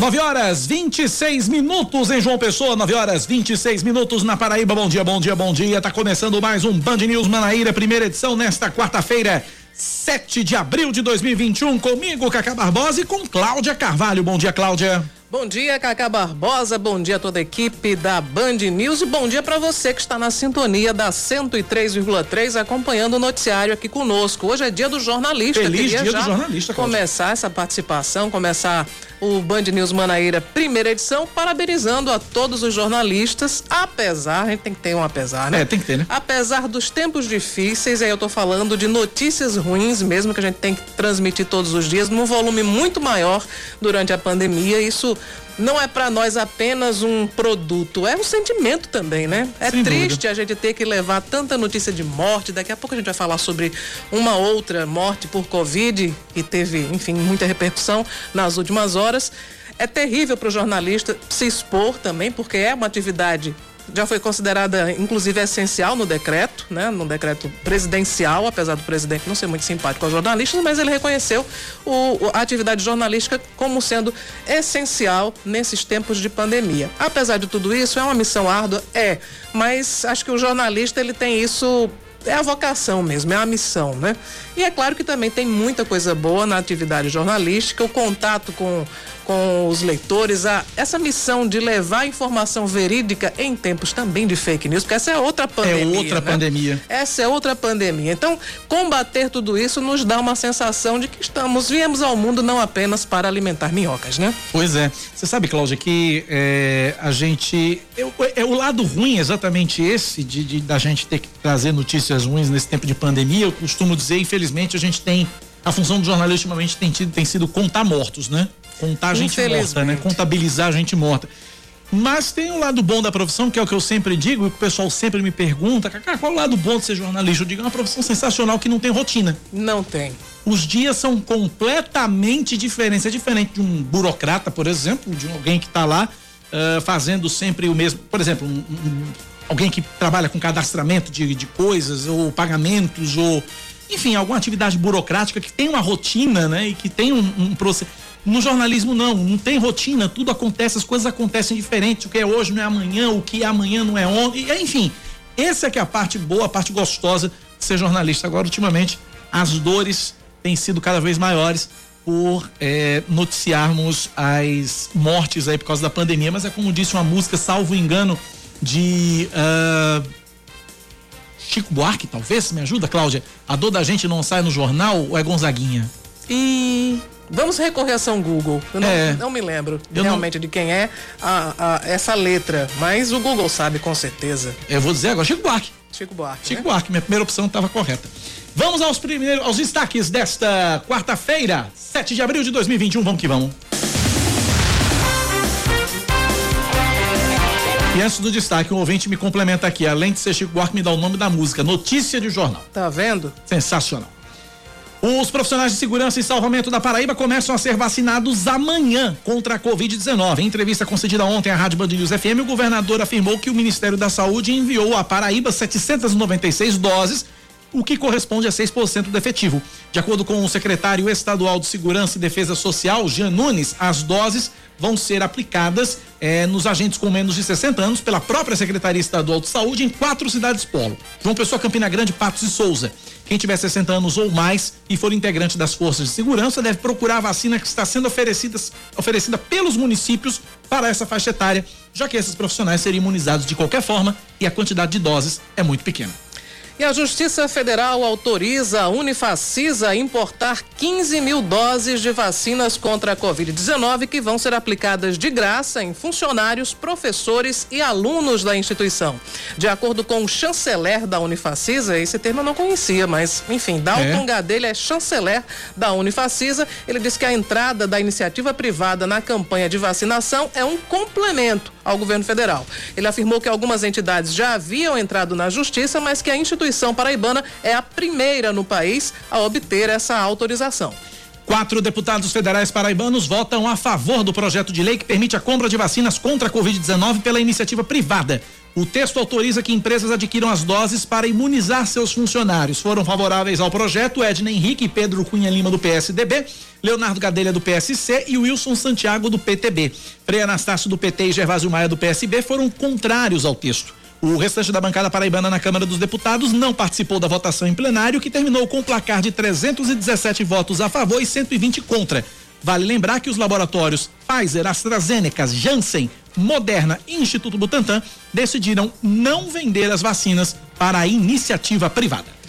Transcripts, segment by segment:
9 horas 26 minutos em João Pessoa, 9 horas 26 minutos na Paraíba. Bom dia, bom dia, bom dia. Tá começando mais um Band News Manaíra, primeira edição nesta quarta-feira, 7 de abril de 2021. Comigo, Cacá Barbosa e com Cláudia Carvalho. Bom dia, Cláudia. Bom dia, Cacá Barbosa. Bom dia a toda a equipe da Band News e bom dia para você que está na sintonia da 103,3 acompanhando o noticiário aqui conosco. Hoje é dia do jornalista. Feliz Queria dia do jornalista. Cláudia. Começar essa participação, começar o Band News Manaíra, primeira edição, parabenizando a todos os jornalistas, apesar, a gente tem que ter um apesar, né? É, tem que ter, né? Apesar dos tempos difíceis, aí eu tô falando de notícias ruins mesmo, que a gente tem que transmitir todos os dias, num volume muito maior durante a pandemia. Isso não é para nós apenas um produto, é um sentimento também, né? É Sem triste dúvida. a gente ter que levar tanta notícia de morte. Daqui a pouco a gente vai falar sobre uma outra morte por Covid, que teve, enfim, muita repercussão nas últimas horas. É terrível para o jornalista se expor também, porque é uma atividade já foi considerada, inclusive, essencial no decreto, né? No decreto presidencial, apesar do presidente não ser muito simpático aos jornalistas, mas ele reconheceu o, a atividade jornalística como sendo essencial nesses tempos de pandemia. Apesar de tudo isso, é uma missão árdua? É, mas acho que o jornalista ele tem isso é a vocação mesmo, é a missão, né? E é claro que também tem muita coisa boa na atividade jornalística, o contato com, com os leitores, a, essa missão de levar informação verídica em tempos também de fake news, porque essa é outra pandemia. É outra né? pandemia. Essa é outra pandemia. Então, combater tudo isso nos dá uma sensação de que estamos, viemos ao mundo não apenas para alimentar minhocas, né? Pois é. Você sabe, Cláudia, que é, a gente. É, é, o lado ruim exatamente esse, de, de da gente ter que trazer notícias ruins nesse tempo de pandemia. Eu costumo dizer, infelizmente, a gente tem. A função do jornalista ultimamente tem, tido, tem sido contar mortos, né? Contar gente morta, né? Contabilizar gente morta. Mas tem um lado bom da profissão, que é o que eu sempre digo, e o pessoal sempre me pergunta, Cacá, qual é o lado bom de ser jornalista? Eu digo, é uma profissão sensacional que não tem rotina. Não tem. Os dias são completamente diferentes. É diferente de um burocrata, por exemplo, de alguém que está lá uh, fazendo sempre o mesmo. Por exemplo, um, um, alguém que trabalha com cadastramento de, de coisas, ou pagamentos, ou. Enfim, alguma atividade burocrática que tem uma rotina, né? E que tem um, um processo no jornalismo não, não tem rotina, tudo acontece, as coisas acontecem diferentes, o que é hoje não é amanhã, o que é amanhã não é ontem, enfim. Essa é que é a parte boa, a parte gostosa de ser jornalista. Agora, ultimamente, as dores têm sido cada vez maiores por é, noticiarmos as mortes aí por causa da pandemia, mas é como disse uma música, salvo engano, de uh, Chico Buarque, talvez, me ajuda, Cláudia? A dor da gente não sai no jornal ou é Gonzaguinha? E Vamos recorrer a São Google. Eu não, é. não me lembro eu realmente não... de quem é a, a, essa letra, mas o Google sabe com certeza. Eu vou dizer agora, Chico Buarque. Chico Buarque. Chico né? Buarque, minha primeira opção estava correta. Vamos aos primeiros, aos destaques desta quarta-feira, 7 de abril de 2021. Vamos que vamos. E antes do destaque, um ouvinte me complementa aqui. Além de ser Chico Buarque, me dá o nome da música. Notícia de jornal. Tá vendo? Sensacional. Os profissionais de segurança e salvamento da Paraíba começam a ser vacinados amanhã contra a Covid-19. Em entrevista concedida ontem à Rádio Band News FM, o governador afirmou que o Ministério da Saúde enviou à Paraíba 796 doses o que corresponde a 6% do efetivo. De acordo com o secretário estadual de Segurança e Defesa Social, Jean Nunes, as doses vão ser aplicadas eh, nos agentes com menos de 60 anos pela própria Secretaria Estadual de Saúde em quatro cidades polo: João Pessoa, Campina Grande, Patos e Souza. Quem tiver 60 anos ou mais e for integrante das forças de segurança deve procurar a vacina que está sendo oferecida, oferecida pelos municípios para essa faixa etária, já que esses profissionais seriam imunizados de qualquer forma e a quantidade de doses é muito pequena. E a Justiça Federal autoriza a Unifacisa a importar 15 mil doses de vacinas contra a Covid-19 que vão ser aplicadas de graça em funcionários, professores e alunos da instituição. De acordo com o chanceler da Unifacisa, esse termo eu não conhecia, mas enfim, Dalton é. Gadelha é chanceler da Unifacisa. Ele diz que a entrada da iniciativa privada na campanha de vacinação é um complemento ao governo federal. Ele afirmou que algumas entidades já haviam entrado na justiça, mas que a instituição paraibana é a primeira no país a obter essa autorização. Quatro deputados federais paraibanos votam a favor do projeto de lei que permite a compra de vacinas contra a Covid-19 pela iniciativa privada. O texto autoriza que empresas adquiram as doses para imunizar seus funcionários. Foram favoráveis ao projeto Edna Henrique e Pedro Cunha Lima, do PSDB, Leonardo Gadelha, do PSC e Wilson Santiago, do PTB. Frei Anastácio, do PT e Gervásio Maia, do PSB, foram contrários ao texto. O restante da bancada paraibana na Câmara dos Deputados não participou da votação em plenário, que terminou com um placar de 317 votos a favor e 120 contra. Vale lembrar que os laboratórios Pfizer, AstraZeneca, Janssen, Moderna e Instituto Butantan decidiram não vender as vacinas para a iniciativa privada.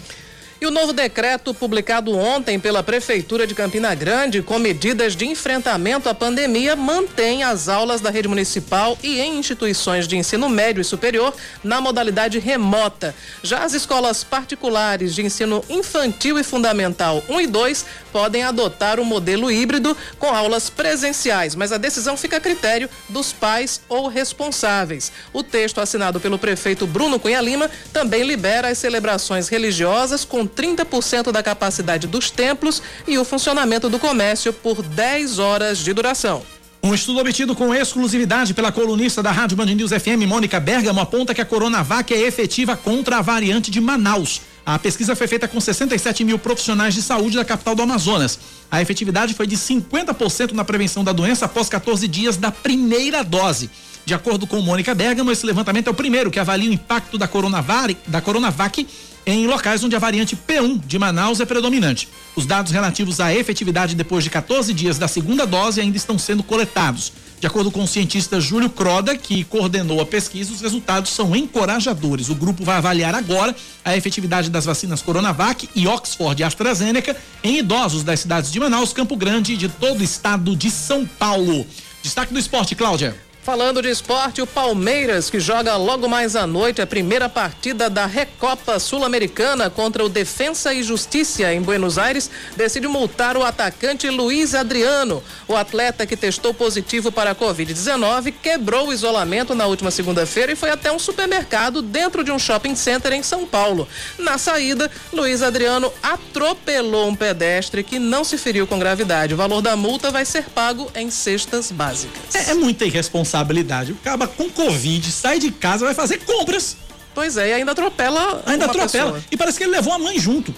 E o novo decreto publicado ontem pela Prefeitura de Campina Grande com medidas de enfrentamento à pandemia mantém as aulas da rede municipal e em instituições de ensino médio e superior na modalidade remota. Já as escolas particulares de ensino infantil e fundamental 1 e 2 podem adotar o um modelo híbrido com aulas presenciais, mas a decisão fica a critério dos pais ou responsáveis. O texto assinado pelo prefeito Bruno Cunha Lima também libera as celebrações religiosas com 30% da capacidade dos templos e o funcionamento do comércio por 10 horas de duração. Um estudo obtido com exclusividade pela colunista da Rádio Band News FM, Mônica Bergamo, aponta que a Coronavac é efetiva contra a variante de Manaus. A pesquisa foi feita com 67 mil profissionais de saúde da capital do Amazonas. A efetividade foi de 50% na prevenção da doença após 14 dias da primeira dose. De acordo com Mônica Bergamo, esse levantamento é o primeiro que avalia o impacto da Coronavac, da Coronavac em locais onde a variante P1 de Manaus é predominante. Os dados relativos à efetividade depois de 14 dias da segunda dose ainda estão sendo coletados. De acordo com o cientista Júlio Croda, que coordenou a pesquisa, os resultados são encorajadores. O grupo vai avaliar agora a efetividade das vacinas Coronavac e Oxford e AstraZeneca em idosos das cidades de Manaus, Campo Grande e de todo o estado de São Paulo. Destaque do esporte, Cláudia. Falando de esporte, o Palmeiras, que joga logo mais à noite a primeira partida da Recopa Sul-Americana contra o Defensa e Justiça em Buenos Aires, decide multar o atacante Luiz Adriano. O atleta que testou positivo para a Covid-19 quebrou o isolamento na última segunda-feira e foi até um supermercado dentro de um shopping center em São Paulo. Na saída, Luiz Adriano atropelou um pedestre que não se feriu com gravidade. O valor da multa vai ser pago em cestas básicas. É, é muita irresponsabilidade responsabilidade. O cara com Covid sai de casa, vai fazer compras. Pois é, e ainda atropela. Ainda atropela. Pessoa. E parece que ele levou a mãe junto.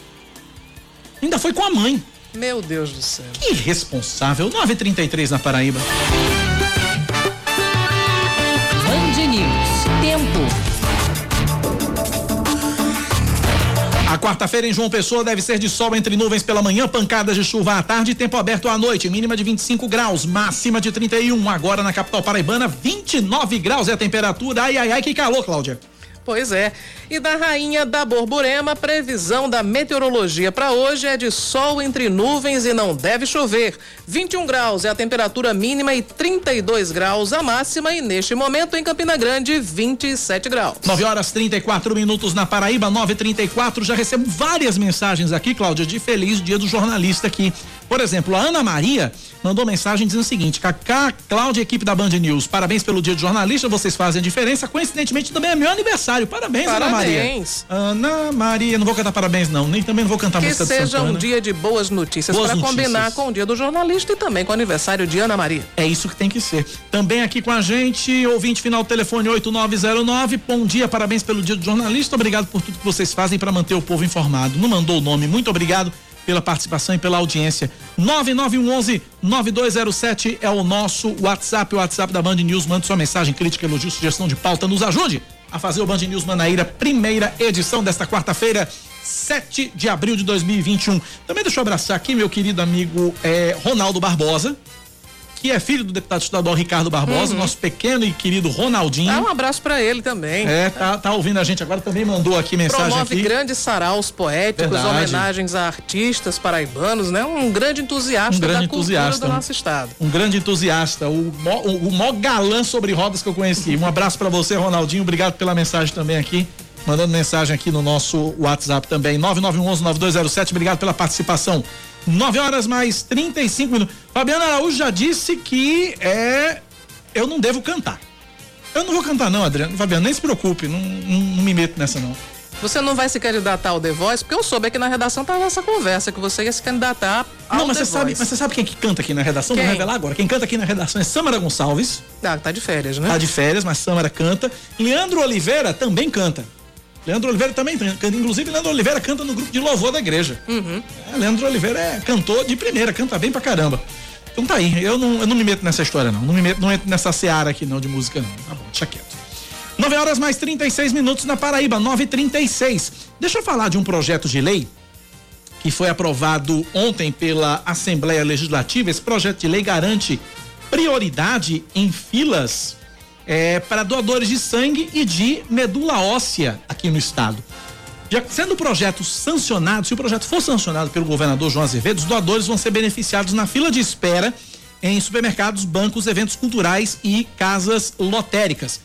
Ainda foi com a mãe. Meu Deus do céu. Que irresponsável. 9h33 na Paraíba. Band News. Tempo. A quarta-feira em João Pessoa deve ser de sol entre nuvens pela manhã, pancadas de chuva à tarde, tempo aberto à noite, mínima de 25 graus, máxima de 31. Agora na capital paraibana, 29 graus é a temperatura. Ai, ai, ai, que calor, Cláudia. Pois é. E da rainha da Borborema, previsão da meteorologia para hoje é de sol entre nuvens e não deve chover. 21 graus é a temperatura mínima e 32 graus a máxima e neste momento em Campina Grande 27 graus. 9 horas 34 minutos na Paraíba, 9:34. Já recebo várias mensagens aqui, Cláudia, de feliz dia do jornalista aqui. Por exemplo, a Ana Maria mandou mensagem dizendo o seguinte: Cacá, Cláudia, equipe da Band News, parabéns pelo dia do jornalista, vocês fazem a diferença. Coincidentemente, também é meu aniversário. Parabéns, parabéns. Ana Maria. Ana Maria, não vou cantar parabéns, não. Nem também não vou cantar que música Que seja um dia de boas notícias para combinar com o dia do jornalista e também com o aniversário de Ana Maria. É isso que tem que ser. Também aqui com a gente, ouvinte final telefone 8909. Bom dia, parabéns pelo dia do jornalista. Obrigado por tudo que vocês fazem para manter o povo informado. Não mandou o nome, muito obrigado pela participação e pela audiência. 9911 9207 é o nosso WhatsApp, o WhatsApp da Band News. Mande sua mensagem, crítica, elogio, sugestão de pauta. Nos ajude a fazer o Band News Manaíra, primeira edição desta quarta-feira, 7 de abril de 2021. Também deixa eu abraçar aqui meu querido amigo eh, Ronaldo Barbosa que é filho do deputado estadual Ricardo Barbosa, uhum. nosso pequeno e querido Ronaldinho. Dá um abraço para ele também. É, tá, tá ouvindo a gente agora, também mandou aqui mensagem Promove aqui. grandes saraus poéticos, Verdade. homenagens a artistas paraibanos, né? Um grande entusiasta um grande da entusiasta, cultura do nosso estado. Um grande entusiasta, o, o, o maior galã sobre rodas que eu conheci. Um abraço para você, Ronaldinho, obrigado pela mensagem também aqui mandando mensagem aqui no nosso WhatsApp também, 9911-9207. Obrigado pela participação. 9 horas mais 35 minutos. Fabiana Araújo já disse que é. Eu não devo cantar. Eu não vou cantar, não, Adriano. Fabiano, nem se preocupe, não, não, não me meto nessa, não. Você não vai se candidatar ao The Voice? Porque eu soube aqui na redação tava essa conversa que você ia se candidatar ao Não, mas The você sabe, Voice. mas você sabe quem que canta aqui na redação? Quem? Vou revelar agora. Quem canta aqui na redação é Samara Gonçalves. Ah, tá de férias, né? Tá de férias, mas Samara canta. Leandro Oliveira também canta. Leandro Oliveira também canta. Inclusive, Leandro Oliveira canta no grupo de louvor da igreja. Uhum. É, Leandro Oliveira é cantor de primeira, canta bem pra caramba. Então tá aí. Eu não, eu não me meto nessa história, não. Não me meto, não entro nessa seara aqui, não, de música, não. Tá bom, deixa quieto. 9 horas mais 36 minutos na Paraíba, 9h36. Deixa eu falar de um projeto de lei que foi aprovado ontem pela Assembleia Legislativa. Esse projeto de lei garante prioridade em filas é, para doadores de sangue e de medula óssea aqui no estado. Já sendo o projeto sancionado, se o projeto for sancionado pelo governador João Azevedo, os doadores vão ser beneficiados na fila de espera em supermercados, bancos, eventos culturais e casas lotéricas.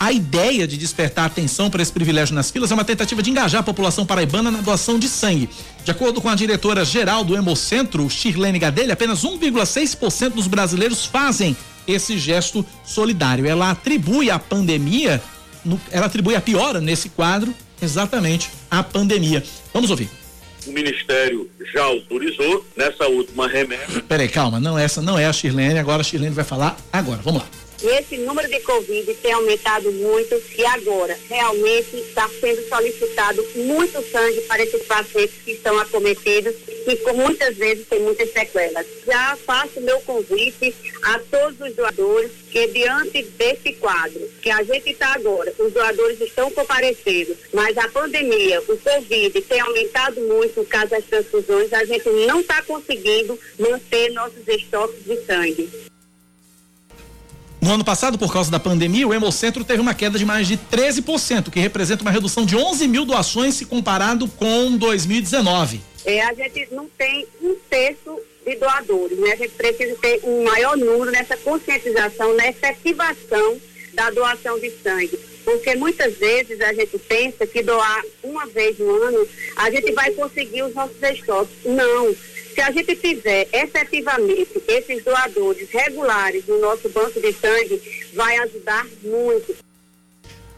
A ideia de despertar atenção para esse privilégio nas filas é uma tentativa de engajar a população paraibana na doação de sangue. De acordo com a diretora geral do Hemocentro, Shirlene Gadelha, apenas 1,6% dos brasileiros fazem esse gesto solidário. Ela atribui a pandemia, ela atribui a piora nesse quadro exatamente à pandemia. Vamos ouvir. o Ministério já autorizou nessa última remessa. Peraí, calma, não essa não é a Shirlene, agora a Shirlene vai falar agora. Vamos lá. Esse número de Covid tem aumentado muito e agora realmente está sendo solicitado muito sangue para esses pacientes que estão acometidos e com muitas vezes tem muitas sequelas. Já faço meu convite a todos os doadores que diante desse quadro que a gente está agora, os doadores estão comparecendo, mas a pandemia, o Covid tem aumentado muito o caso das transfusões, a gente não está conseguindo manter nossos estoques de sangue. No ano passado, por causa da pandemia, o Hemocentro teve uma queda de mais de 13%, que representa uma redução de 11 mil doações se comparado com 2019. É, a gente não tem um terço de doadores, né? A gente precisa ter um maior número nessa conscientização, na efetivação da doação de sangue. Porque muitas vezes a gente pensa que doar uma vez no ano, a gente vai conseguir os nossos estoques. Não. Se a gente fizer efetivamente esses doadores regulares no nosso banco de sangue, vai ajudar muito.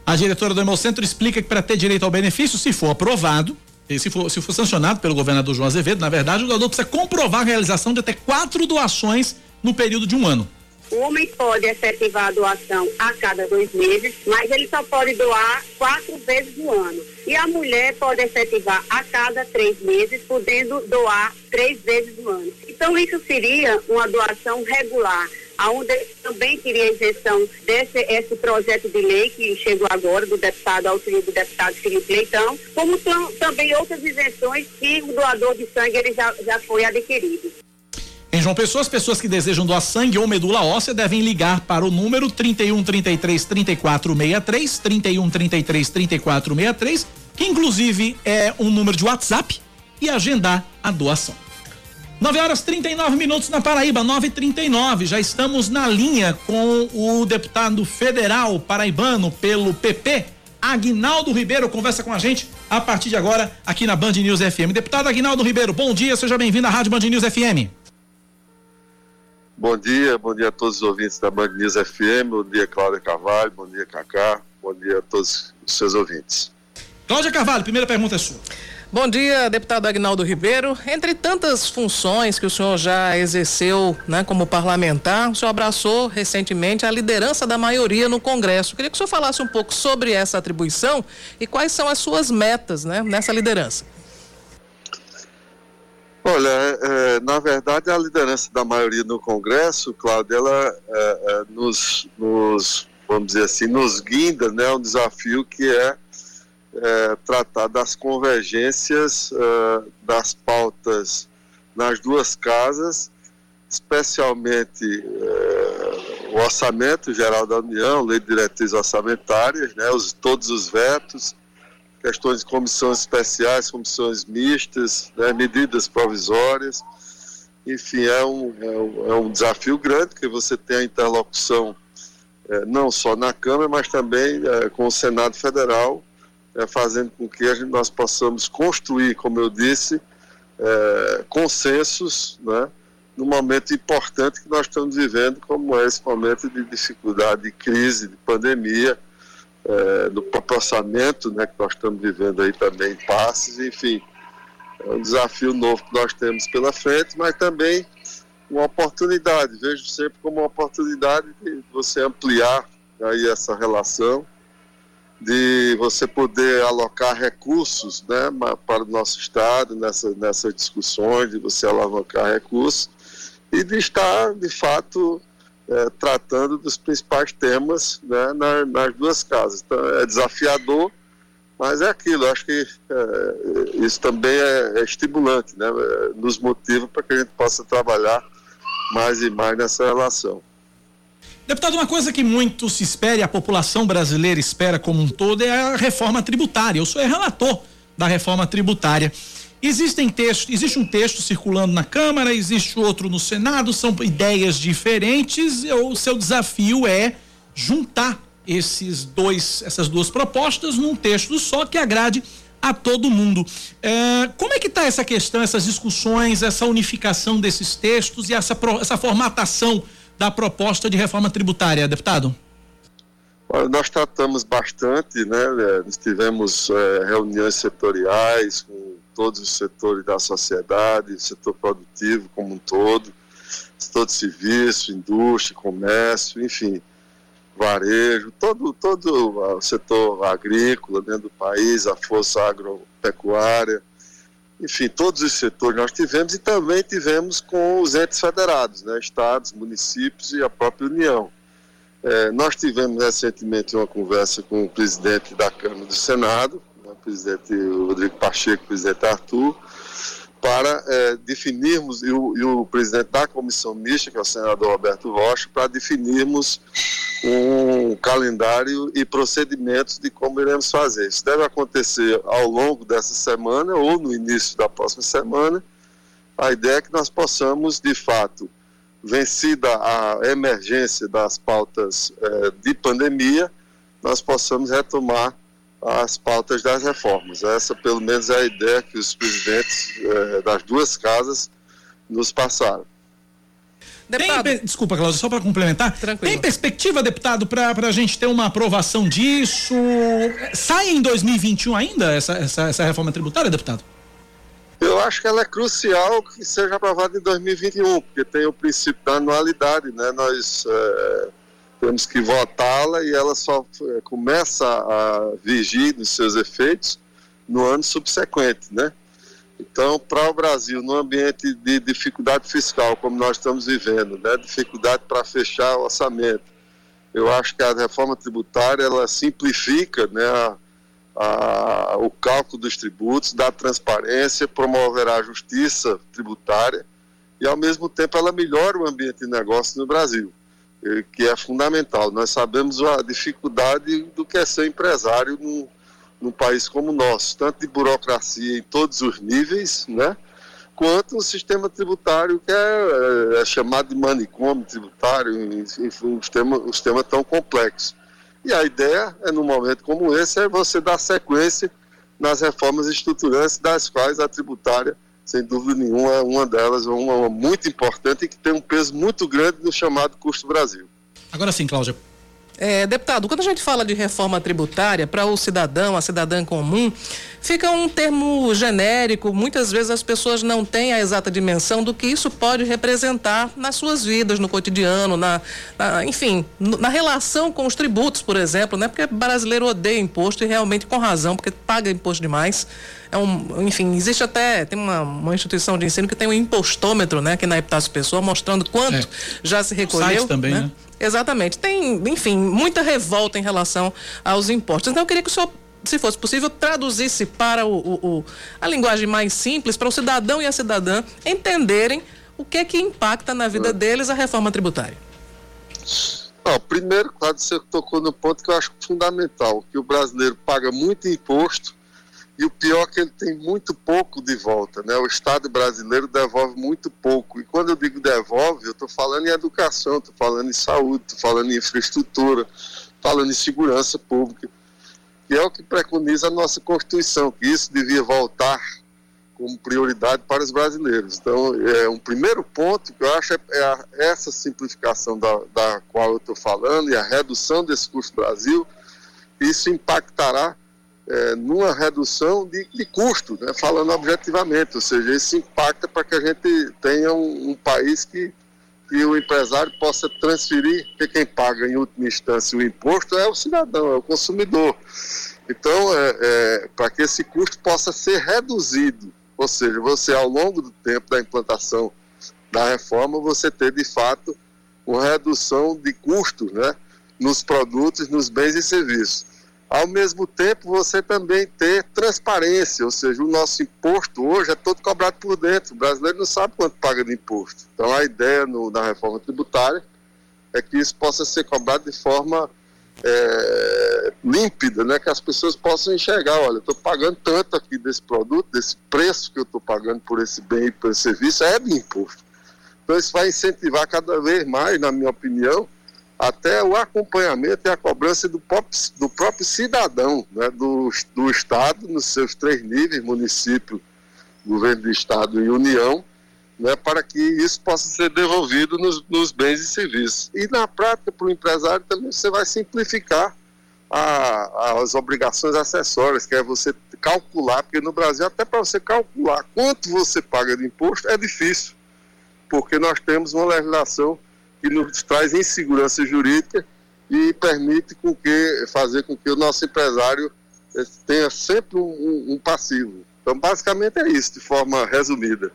A diretora do Hemocentro explica que para ter direito ao benefício, se for aprovado, e se for, se for sancionado pelo governador João Azevedo, na verdade, o doador precisa comprovar a realização de até quatro doações no período de um ano. O homem pode efetivar a doação a cada dois meses, mas ele só pode doar quatro vezes no ano. E a mulher pode efetivar a cada três meses, podendo doar três vezes no ano. Então, isso seria uma doação regular, onde também teria isenção desse esse projeto de lei que chegou agora, do deputado, auxílio do deputado Felipe Leitão, como tam- também outras isenções que o doador de sangue ele já, já foi adquirido. Em João Pessoa, as pessoas que desejam doar sangue ou medula óssea devem ligar para o número 31 33 34 63, 31 33 34 63, que inclusive é um número de WhatsApp, e agendar a doação. 9 horas 39 minutos na Paraíba, 9h39. Já estamos na linha com o deputado federal paraibano pelo PP, Agnaldo Ribeiro. Conversa com a gente a partir de agora aqui na Band News FM. Deputado Agnaldo Ribeiro, bom dia, seja bem-vindo à Rádio Band News FM. Bom dia, bom dia a todos os ouvintes da Band News FM, bom dia Cláudia Carvalho, bom dia Cacá, bom dia a todos os seus ouvintes. Cláudia Carvalho, primeira pergunta é sua. Bom dia, deputado Agnaldo Ribeiro. Entre tantas funções que o senhor já exerceu né, como parlamentar, o senhor abraçou recentemente a liderança da maioria no Congresso. Queria que o senhor falasse um pouco sobre essa atribuição e quais são as suas metas né, nessa liderança. Olha, é, na verdade a liderança da maioria no Congresso, Cláudia, ela é, é, nos, nos, vamos dizer assim, nos guinda, né, um desafio que é, é tratar das convergências é, das pautas nas duas casas, especialmente é, o orçamento geral da União, lei de diretrizes orçamentárias, né, os, todos os vetos, questões de comissões especiais, comissões mistas, né, medidas provisórias. Enfim, é um, é, um, é um desafio grande, que você tem a interlocução é, não só na Câmara, mas também é, com o Senado Federal, é, fazendo com que gente, nós possamos construir, como eu disse, é, consensos, né, num momento importante que nós estamos vivendo, como é esse momento de dificuldade, de crise, de pandemia, é, no próprio orçamento, né, que nós estamos vivendo aí também passes, enfim, é um desafio novo que nós temos pela frente, mas também uma oportunidade, vejo sempre como uma oportunidade de você ampliar aí essa relação, de você poder alocar recursos né, para o nosso Estado nessa, nessas discussões, de você alavancar recursos e de estar, de fato, é, tratando dos principais temas né, nas, nas, duas casas. Então, é desafiador, mas é aquilo, acho que é, isso também é, é estimulante, né, é, nos motiva para que a gente possa trabalhar mais e mais nessa relação. Deputado, uma coisa que muito se espera e a população brasileira espera como um todo é a reforma tributária. Eu sou relator da reforma tributária. Existem textos, existe um texto circulando na Câmara, existe outro no Senado, são ideias diferentes. O seu desafio é juntar esses dois, essas duas propostas num texto só que agrade a todo mundo. É, como é que está essa questão, essas discussões, essa unificação desses textos e essa, essa formatação da proposta de reforma tributária, deputado? Nós tratamos bastante, né? Nós tivemos é, reuniões setoriais com todos os setores da sociedade, setor produtivo como um todo, setor de serviço, indústria, comércio, enfim varejo, todo, todo o setor agrícola dentro do país, a força agropecuária, enfim, todos os setores nós tivemos e também tivemos com os entes federados, né, estados, municípios e a própria União. É, nós tivemos recentemente uma conversa com o presidente da Câmara do Senado, né, o presidente Rodrigo Pacheco, o presidente Arthur, para é, definirmos, e o, e o, presidente da comissão mista, que é o senador Roberto Rocha, para definirmos um calendário e procedimentos de como iremos fazer. Isso deve acontecer ao longo dessa semana ou no início da próxima semana. A ideia é que nós possamos, de fato, vencida a emergência das pautas é, de pandemia, nós possamos retomar as pautas das reformas. Essa, pelo menos, é a ideia que os presidentes eh, das duas casas nos passaram. Tem, desculpa, Cláudia, só para complementar. Tranquilo. Tem perspectiva, deputado, para a gente ter uma aprovação disso? Sai em 2021 ainda essa, essa, essa reforma tributária, deputado? Eu acho que ela é crucial que seja aprovada em 2021, porque tem o princípio da anualidade, né? Nós. Eh, temos que votá-la e ela só eh, começa a vigir nos seus efeitos no ano subsequente, né? Então, para o Brasil, num ambiente de dificuldade fiscal, como nós estamos vivendo, né, dificuldade para fechar o orçamento, eu acho que a reforma tributária ela simplifica né, a, a, o cálculo dos tributos, dá transparência, promoverá a justiça tributária e, ao mesmo tempo, ela melhora o ambiente de negócio no Brasil que é fundamental. Nós sabemos a dificuldade do que é ser empresário num, num país como o nosso, tanto de burocracia em todos os níveis, né? quanto o sistema tributário que é, é chamado de manicômio tributário, enfim, um sistema, um sistema tão complexo. E a ideia, é, num momento como esse, é você dar sequência nas reformas estruturantes, das quais a tributária sem dúvida nenhuma, é uma delas, uma, uma muito importante e que tem um peso muito grande no chamado custo Brasil. Agora sim, Cláudia. É, deputado, quando a gente fala de reforma tributária, para o cidadão, a cidadã comum, fica um termo genérico. Muitas vezes as pessoas não têm a exata dimensão do que isso pode representar nas suas vidas, no cotidiano, na, na enfim, na relação com os tributos, por exemplo, né? Porque brasileiro odeia imposto e realmente com razão, porque paga imposto demais. É um, enfim, existe até tem uma, uma instituição de ensino que tem um impostômetro, né, aqui na Epitácio Pessoa, mostrando quanto é. já se recolheu. também, né? né? Exatamente. Tem, enfim, muita revolta em relação aos impostos. Então eu queria que o senhor se fosse possível, traduzisse para o, o, o, a linguagem mais simples, para o cidadão e a cidadã entenderem o que é que impacta na vida deles a reforma tributária. Não, primeiro, claro, você tocou no ponto que eu acho fundamental, que o brasileiro paga muito imposto e o pior é que ele tem muito pouco de volta, né? O Estado brasileiro devolve muito pouco. E quando eu digo devolve, eu estou falando em educação, estou falando em saúde, estou falando em infraestrutura, falando em segurança pública, que é o que preconiza a nossa Constituição, que isso devia voltar como prioridade para os brasileiros. Então, é um primeiro ponto que eu acho é, é a, essa simplificação da, da qual eu estou falando e a redução desse custo Brasil isso impactará é, numa redução de, de custo, né, falando objetivamente, ou seja, isso impacta para que a gente tenha um, um país que, que o empresário possa transferir, porque quem paga em última instância o imposto é o cidadão, é o consumidor. Então, é, é, para que esse custo possa ser reduzido, ou seja, você ao longo do tempo da implantação da reforma, você ter de fato uma redução de custos né, nos produtos, nos bens e serviços. Ao mesmo tempo, você também ter transparência, ou seja, o nosso imposto hoje é todo cobrado por dentro. O brasileiro não sabe quanto paga de imposto. Então, a ideia no, na reforma tributária é que isso possa ser cobrado de forma é, límpida, né? que as pessoas possam enxergar, olha, estou pagando tanto aqui desse produto, desse preço que eu estou pagando por esse bem e por esse serviço, é de imposto. Então isso vai incentivar cada vez mais, na minha opinião, até o acompanhamento e a cobrança do próprio, do próprio cidadão, né? do, do Estado, nos seus três níveis, município, governo do Estado e União, né, para que isso possa ser devolvido nos, nos bens e serviços. E na prática, para o empresário também você vai simplificar a, as obrigações acessórias, que é você calcular, porque no Brasil, até para você calcular quanto você paga de imposto, é difícil, porque nós temos uma legislação que nos traz insegurança jurídica e permite com que, fazer com que o nosso empresário eh, tenha sempre um, um passivo. Então, basicamente é isso, de forma resumida.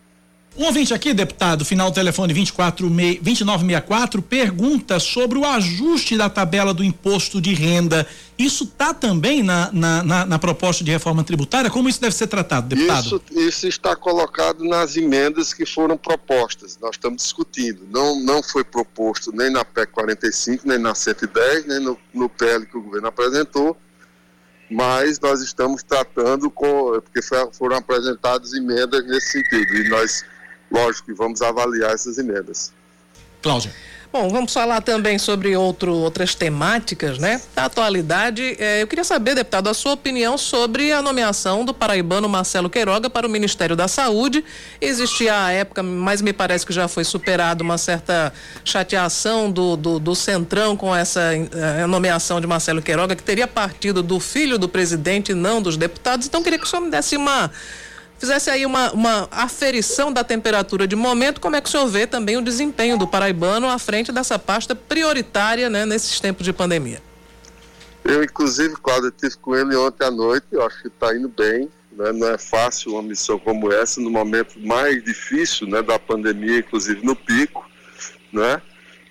Um ouvinte aqui, deputado, final do telefone 24, 2964, pergunta sobre o ajuste da tabela do imposto de renda. Isso está também na, na, na, na, proposta de reforma tributária? Como isso deve ser tratado, deputado? Isso, isso está colocado nas emendas que foram propostas. Nós estamos discutindo. Não, não foi proposto nem na PEC 45, nem na 110, nem no, no PL que o governo apresentou mas nós estamos tratando com, porque foram apresentadas emendas nesse sentido, e nós lógico que vamos avaliar essas emendas. Cláudia. Bom, vamos falar também sobre outro, outras temáticas, né? Da atualidade, eh, eu queria saber, deputado, a sua opinião sobre a nomeação do paraibano Marcelo Queiroga para o Ministério da Saúde. Existia a época, mas me parece que já foi superado uma certa chateação do, do, do Centrão com essa eh, nomeação de Marcelo Queiroga, que teria partido do filho do presidente e não dos deputados. Então, queria que o senhor me desse uma fizesse aí uma, uma aferição da temperatura de momento, como é que o senhor vê também o desempenho do paraibano à frente dessa pasta prioritária né, nesses tempos de pandemia? Eu, inclusive, Cláudio, estive com ele ontem à noite, eu acho que está indo bem. Né? Não é fácil uma missão como essa, no momento mais difícil né, da pandemia, inclusive no pico. Né?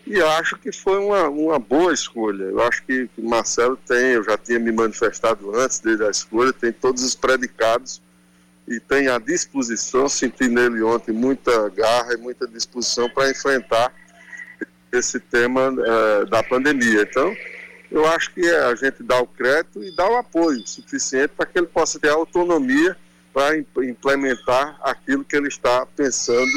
E acho que foi uma, uma boa escolha. Eu acho que, que Marcelo tem, eu já tinha me manifestado antes dele a escolha, tem todos os predicados e tem à disposição, senti nele ontem muita garra e muita disposição para enfrentar esse tema uh, da pandemia. Então, eu acho que a gente dá o crédito e dá o apoio suficiente para que ele possa ter autonomia para implementar aquilo que ele está pensando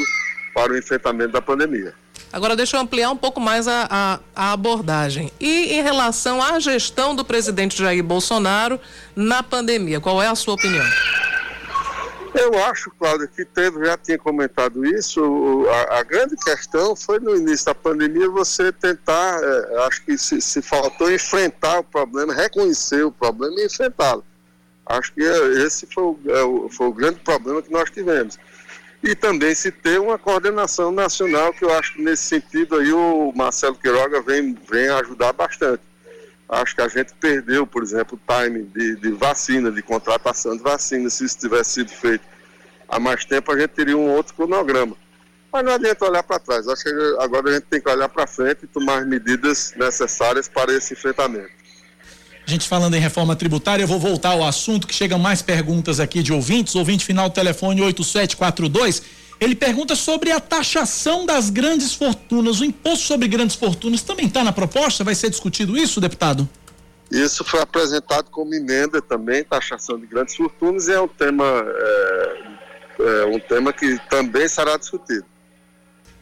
para o enfrentamento da pandemia. Agora, deixa eu ampliar um pouco mais a, a, a, abordagem. E em relação à gestão do presidente Jair Bolsonaro na pandemia, qual é a sua opinião? Eu acho, Cláudio, que teve, já tinha comentado isso, a, a, grande questão foi no início da pandemia você tentar, é, acho que se, se, faltou enfrentar o problema, reconhecer o problema e enfrentá-lo. Acho que esse foi o, é, o, foi o grande problema que nós tivemos. E também se ter uma coordenação nacional, que eu acho que nesse sentido aí o Marcelo Queiroga vem, vem ajudar bastante acho que a gente perdeu, por exemplo, o time de, de vacina, de contratação de vacina. Se isso tivesse sido feito há mais tempo, a gente teria um outro cronograma. Mas não adianta olhar para trás. Acho que agora a gente tem que olhar para frente e tomar as medidas necessárias para esse enfrentamento. A gente falando em reforma tributária, eu vou voltar ao assunto que chegam mais perguntas aqui de ouvintes. Ouvinte final telefone 8742 ele pergunta sobre a taxação das grandes fortunas. O imposto sobre grandes fortunas também está na proposta? Vai ser discutido isso, deputado? Isso foi apresentado como emenda também, taxação de grandes fortunas, e é um tema, é, é um tema que também será discutido.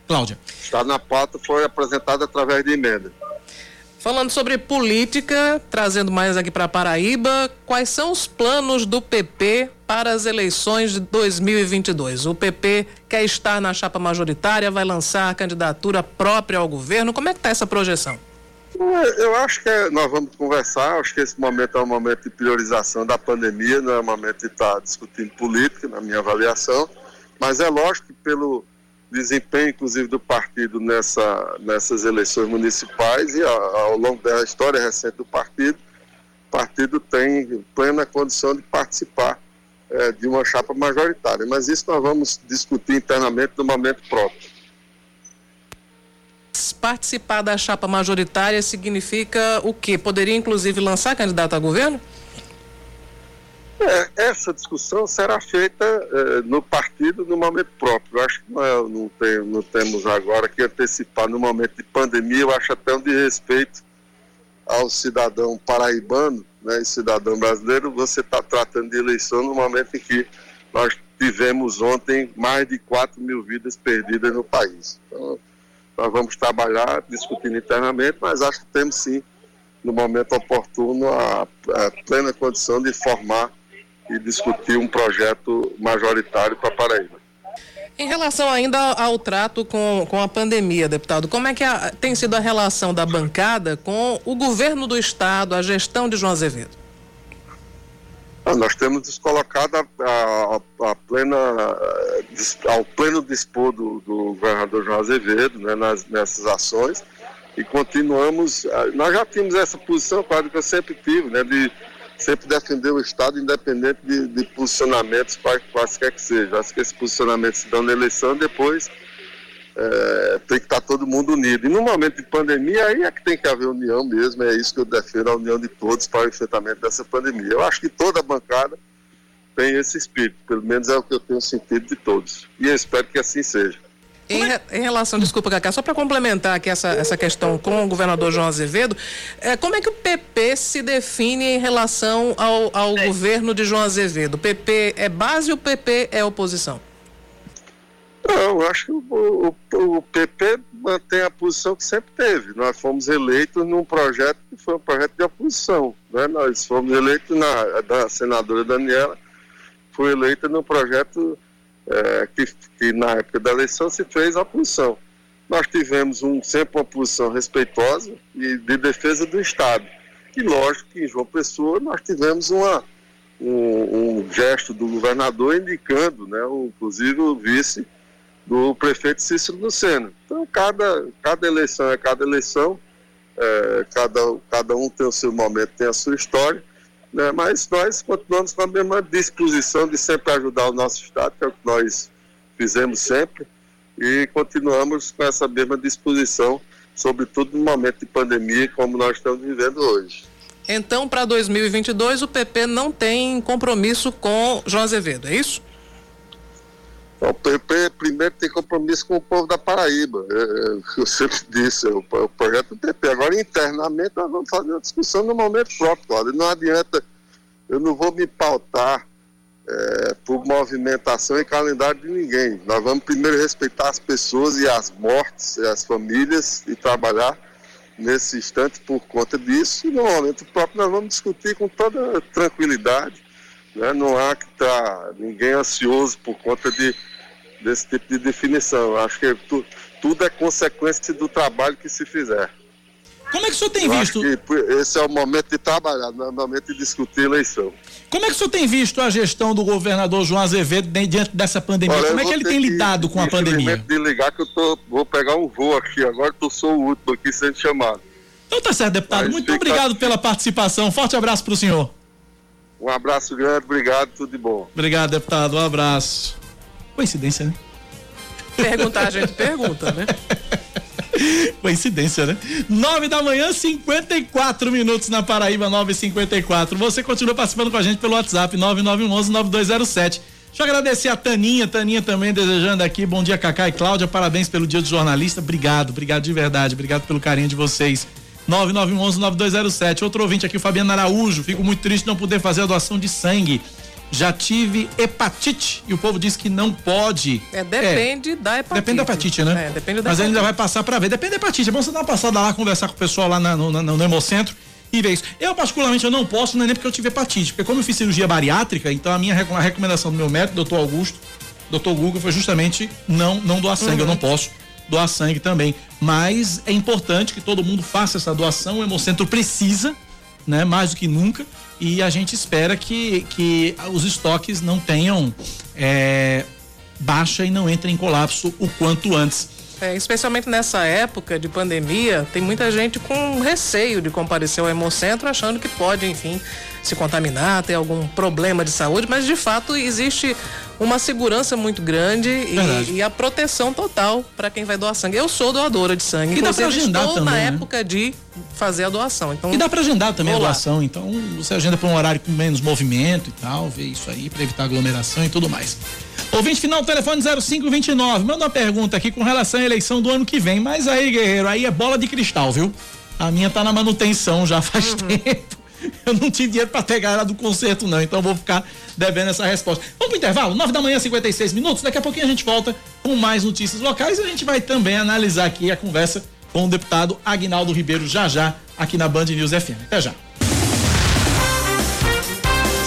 Cláudia. Está na pauta, foi apresentado através de emenda. Falando sobre política, trazendo mais aqui para Paraíba, quais são os planos do PP para as eleições de 2022? O PP quer estar na chapa majoritária, vai lançar a candidatura própria ao governo. Como é que está essa projeção? Eu acho que é, nós vamos conversar, acho que esse momento é um momento de priorização da pandemia, não é um momento de estar discutindo política, na minha avaliação, mas é lógico que pelo desempenho, inclusive, do partido nessa, nessas eleições municipais e ao, ao longo da história recente do partido, o partido tem plena condição de participar é, de uma chapa majoritária. Mas isso nós vamos discutir internamente no momento próprio. Participar da chapa majoritária significa o quê? Poderia, inclusive, lançar candidato a governo? É, essa discussão será feita é, no partido no momento próprio. Eu acho que não, é, não, tem, não, temos agora que antecipar no momento de pandemia. Eu acho até um desrespeito ao cidadão paraibano né, cidadão brasileiro você está tratando de eleição no momento em que nós tivemos ontem mais de 4 mil vidas perdidas no país. Então, nós vamos trabalhar discutindo internamente, mas acho que temos sim, no momento oportuno, a, a plena condição de formar e discutir um projeto majoritário para Paraíba. Em relação ainda ao trato com, com a pandemia, deputado, como é que a, tem sido a relação da bancada com o governo do estado, a gestão de João Azevedo? Ah, nós temos nos colocado a, a, a, plena, ao pleno dispor do, do governador João Azevedo né, nas, nessas ações e continuamos. Ah, nós já tínhamos essa posição, claro que eu sempre tive, né, de sempre defender o Estado independente de, de posicionamentos quaisquer que seja. Acho que esse posicionamento se dão na eleição depois é, tem que estar todo mundo unido. E no momento de pandemia, aí é que tem que haver união mesmo, é isso que eu defendo, a união de todos para o enfrentamento dessa pandemia. Eu acho que toda a bancada tem esse espírito, pelo menos é o que eu tenho sentido de todos. E eu espero que assim seja. Em, em, relação, desculpa, Cacá, só para complementar aqui essa, essa questão com o governador João Azevedo, é, como é que o PP se define em relação ao, ao é. governo de João Azevedo? O PP é base ou o PP é oposição? Não, eu acho que o, o, o, PP mantém a posição que sempre teve. Nós fomos eleitos num projeto que foi um projeto de oposição. Né? Nós fomos eleitos na da senadora Daniela, foi eleita num projeto é, que, que, na época da eleição se fez a oposição. Nós tivemos um, sempre uma posição respeitosa e de defesa do Estado. E lógico que em João Pessoa nós tivemos uma, um, um gesto do governador indicando, né, o, inclusive o vice do prefeito Cícero Lucena. Então cada, cada eleição é cada eleição, é, cada, cada um tem o seu momento, tem a sua história né? mas nós continuamos com a mesma disposição de sempre ajudar o nosso Estado, que é o que nós fizemos sempre, e continuamos com essa mesma disposição, sobretudo no momento de pandemia como nós estamos vivendo hoje. Então, para 2022, o PP não tem compromisso com João Azevedo, é isso? O PP primeiro tem compromisso com o povo da Paraíba. É, é eu sempre disse, é o, o projeto do PP. Agora, internamente, nós vamos fazer uma discussão no momento próprio, Cláudio. Não adianta, eu não vou me pautar é, por movimentação e calendário de ninguém. Nós vamos primeiro respeitar as pessoas e as mortes, e as famílias e trabalhar nesse instante por conta disso. E no momento próprio, nós vamos discutir com toda tranquilidade. Né? Não há que estar tá ninguém ansioso por conta de desse tipo de definição. Acho que tu, tudo é consequência do trabalho que se fizer. Como é que o senhor tem Eu visto? esse é o momento de trabalhar, não é o momento de discutir eleição. Como é que o senhor tem visto a gestão do governador João Azevedo diante dessa pandemia? Olha, Como é que ele tem que, lidado com a pandemia? de ligar que eu tô, vou pegar um voo aqui agora, que eu sou o último aqui sendo chamado. Então tá certo, deputado. Mas Muito fica... obrigado pela participação. Forte abraço para o senhor. Um abraço grande, obrigado, tudo de bom. Obrigado, deputado. Um abraço. Coincidência, né? Perguntar, a gente pergunta, né? Coincidência, né? 9 da manhã, 54 minutos na Paraíba, 9h54. Você continua participando com a gente pelo WhatsApp, 9911-9207. Deixa eu agradecer a Taninha, Taninha também desejando aqui, bom dia Cacá e Cláudia, parabéns pelo dia do jornalista, obrigado, obrigado de verdade, obrigado pelo carinho de vocês. 9911-9207. Outro ouvinte aqui, o Fabiano Araújo, fico muito triste não poder fazer a doação de sangue já tive hepatite e o povo diz que não pode. É, depende é, da hepatite. Depende da hepatite, né? É, depende da Mas hepatite. ainda vai passar para ver. Depende da hepatite. É bom você dar uma passada lá, conversar com o pessoal lá na, no, no, no Hemocentro e ver isso. Eu, particularmente, eu não posso, não é nem porque eu tive hepatite, porque como eu fiz cirurgia bariátrica, então a minha a recomendação do meu médico, doutor Augusto, doutor Google, foi justamente não, não doar sangue, uhum. eu não posso doar sangue também. Mas é importante que todo mundo faça essa doação. O Hemocentro precisa, né? Mais do que nunca. E a gente espera que, que os estoques não tenham é, baixa e não entrem em colapso o quanto antes. É, especialmente nessa época de pandemia, tem muita gente com receio de comparecer ao Hemocentro, achando que pode, enfim, se contaminar, ter algum problema de saúde, mas de fato existe uma segurança muito grande e, e, a proteção total para quem vai doar sangue. Eu sou doadora de sangue, e dá pra agendar estou também, na né? época de fazer a doação. Então, e dá para agendar também a doação, então você agenda para um horário com menos movimento e tal, ver isso aí para evitar aglomeração e tudo mais. Ouvinte final, telefone 0529, manda uma pergunta aqui com relação à eleição do ano que vem, mas aí, guerreiro, aí é bola de cristal, viu? A minha tá na manutenção já faz tempo. Eu não tive dinheiro para pegar ela do concerto, não, então vou ficar devendo essa resposta. Vamos pro intervalo? 9 da manhã, 56 minutos. Daqui a pouquinho a gente volta com mais notícias locais e a gente vai também analisar aqui a conversa com o deputado Agnaldo Ribeiro já já aqui na Band News FM. Até já.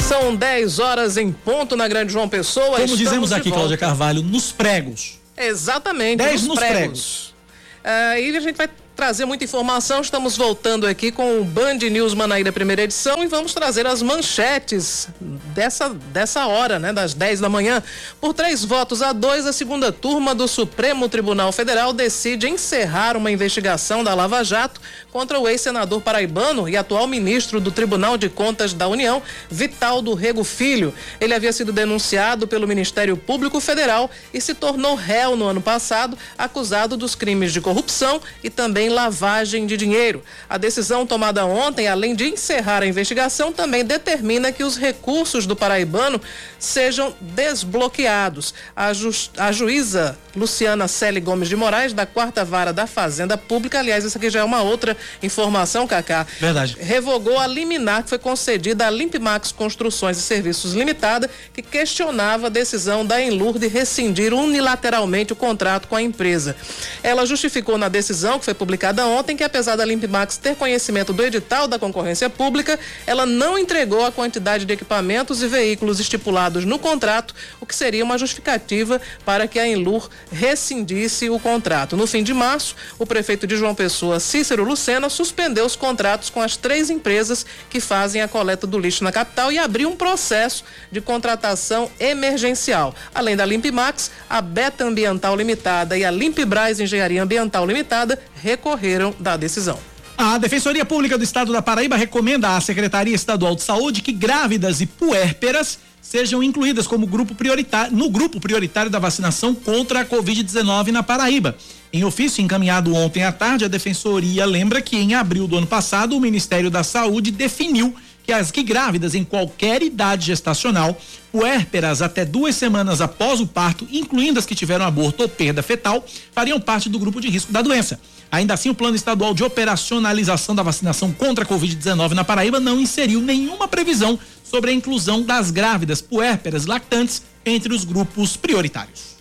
São 10 horas em ponto na Grande João Pessoa. Como dizemos aqui. Cláudia Carvalho, nos pregos. Exatamente. 10 nos nos pregos. pregos. Ah, e a gente vai trazer muita informação. Estamos voltando aqui com o Band News Manaíra primeira edição e vamos trazer as manchetes dessa, dessa hora, né, das 10 da manhã. Por três votos a dois, a segunda turma do Supremo Tribunal Federal decide encerrar uma investigação da Lava Jato contra o ex-senador paraibano e atual ministro do Tribunal de Contas da União, Vital do Rego Filho. Ele havia sido denunciado pelo Ministério Público Federal e se tornou réu no ano passado, acusado dos crimes de corrupção e também lavagem de dinheiro. A decisão tomada ontem, além de encerrar a investigação, também determina que os recursos do paraibano sejam desbloqueados. A, ju a juíza Luciana Celi Gomes de Moraes, da quarta vara da Fazenda Pública, aliás, isso aqui já é uma outra informação, Cacá. Verdade. Revogou a liminar que foi concedida à Limpmax Construções e Serviços Limitada, que questionava a decisão da Enlur de rescindir unilateralmente o contrato com a empresa. Ela justificou na decisão, que foi publicada ontem, que apesar da Limpmax ter conhecimento do edital da concorrência pública, ela não entregou a quantidade de equipamentos e veículos estipulados no contrato, o que seria uma justificativa para que a Enlur rescindisse o contrato. No fim de março, o prefeito de João Pessoa, Cícero Lucena, suspendeu os contratos com as três empresas que fazem a coleta do lixo na capital e abriu um processo de contratação emergencial. Além da Limpmax, a Beta Ambiental Limitada e a Limpbras Engenharia Ambiental Limitada recorreram da decisão. A Defensoria Pública do Estado da Paraíba recomenda à Secretaria Estadual de Saúde que grávidas e puérperas sejam incluídas como grupo prioritário no grupo prioritário da vacinação contra a Covid-19 na Paraíba. Em ofício encaminhado ontem à tarde, a Defensoria lembra que em abril do ano passado o Ministério da Saúde definiu que as que grávidas em qualquer idade gestacional, puérperas até duas semanas após o parto, incluindo as que tiveram aborto ou perda fetal, fariam parte do grupo de risco da doença. Ainda assim, o Plano Estadual de Operacionalização da Vacinação contra a Covid-19 na Paraíba não inseriu nenhuma previsão sobre a inclusão das grávidas, puérperas, lactantes entre os grupos prioritários.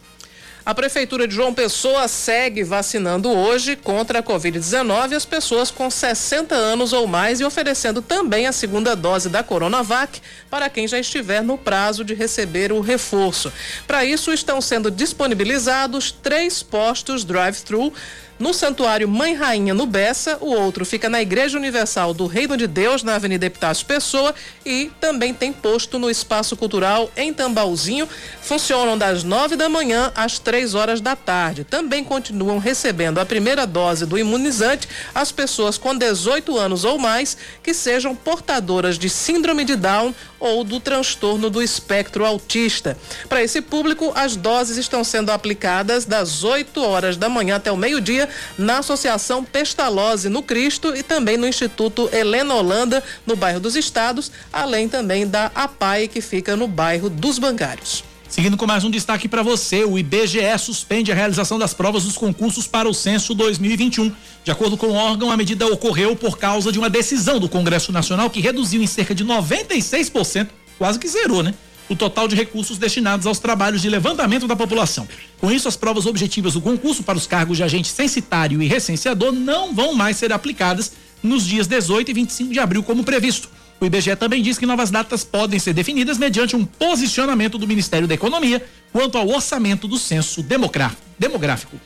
A Prefeitura de João Pessoa segue vacinando hoje contra a Covid-19 as pessoas com 60 anos ou mais e oferecendo também a segunda dose da Coronavac para quem já estiver no prazo de receber o reforço. Para isso, estão sendo disponibilizados três postos drive-thru no Santuário Mãe Rainha, no Bessa. O outro fica na Igreja Universal do Reino de Deus, na Avenida Epitácio Pessoa. E também tem posto no Espaço Cultural em Tambauzinho. Funcionam das nove da manhã às três horas da tarde. Também continuam recebendo a primeira dose do imunizante as pessoas com 18 anos ou mais que sejam portadoras de síndrome de Down ou do transtorno do espectro autista. Para esse público, as doses estão sendo aplicadas das 8 horas da manhã até o meio-dia na Associação Pestalozzi no Cristo e também no Instituto Helena Holanda, no bairro dos Estados, além também da APAI, que fica no bairro dos Bancários. Seguindo com mais um destaque para você, o IBGE suspende a realização das provas dos concursos para o censo 2021. De acordo com o órgão, a medida ocorreu por causa de uma decisão do Congresso Nacional que reduziu em cerca de 96%, quase que zerou, né? O total de recursos destinados aos trabalhos de levantamento da população. Com isso, as provas objetivas do concurso para os cargos de agente censitário e recenseador não vão mais ser aplicadas nos dias 18 e 25 de abril, como previsto. O IBGE também diz que novas datas podem ser definidas mediante um posicionamento do Ministério da Economia quanto ao orçamento do censo demográfico.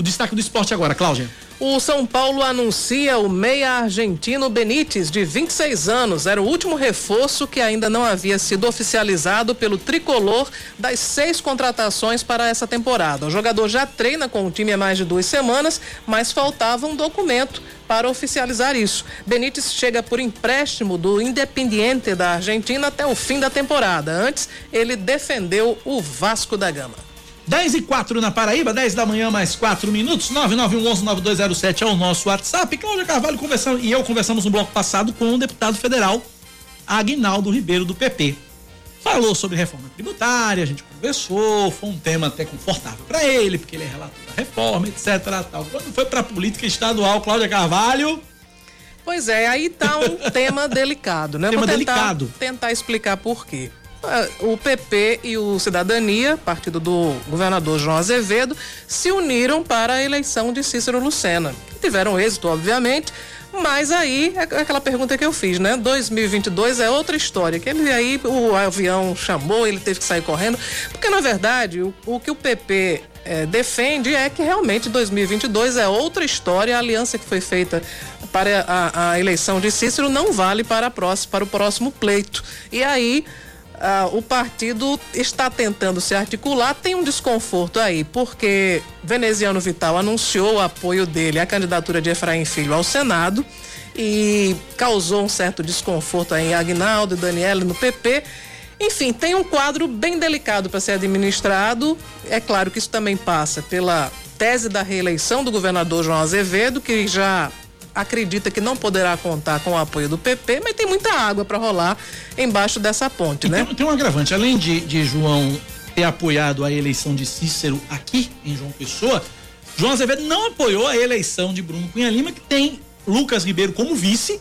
O destaque do esporte agora, Cláudia. O São Paulo anuncia o meia argentino Benítez, de 26 anos. Era o último reforço que ainda não havia sido oficializado pelo tricolor das seis contratações para essa temporada. O jogador já treina com o time há mais de duas semanas, mas faltava um documento para oficializar isso. Benítez chega por empréstimo do Independiente da Argentina até o fim da temporada. Antes, ele defendeu o Vasco da Gama. 10 e 4 na Paraíba, 10 da manhã, mais 4 minutos. 991119207 é o nosso WhatsApp. Cláudia Carvalho conversando, e eu conversamos no bloco passado com o deputado federal Aguinaldo Ribeiro, do PP. Falou sobre reforma tributária, a gente conversou, foi um tema até confortável para ele, porque ele é relator da reforma, etc. Tal. Quando foi para política estadual, Cláudia Carvalho. Pois é, aí tá um tema delicado, né? Tema Vou tentar, delicado. Tentar explicar por quê. É, o PP e o Cidadania, partido do governador João Azevedo, se uniram para a eleição de Cícero Lucena. Tiveram êxito, obviamente, mas aí é aquela pergunta que eu fiz, né? 2022 é outra história. Que ele aí o avião chamou, ele teve que sair correndo, porque na verdade o, o que o PP é, defende é que realmente 2022 é outra história. A aliança que foi feita para a, a eleição de Cícero não vale para, a próxima, para o próximo pleito. E aí ah, o partido está tentando se articular, tem um desconforto aí, porque Veneziano Vital anunciou o apoio dele à candidatura de Efraim Filho ao Senado e causou um certo desconforto aí em Agnaldo e Daniela no PP. Enfim, tem um quadro bem delicado para ser administrado. É claro que isso também passa pela tese da reeleição do governador João Azevedo, que já acredita que não poderá contar com o apoio do PP, mas tem muita água para rolar embaixo dessa ponte, e né? Tem, tem, um agravante, além de, de João ter apoiado a eleição de Cícero aqui em João Pessoa, João Azevedo não apoiou a eleição de Bruno Cunha Lima, que tem Lucas Ribeiro como vice,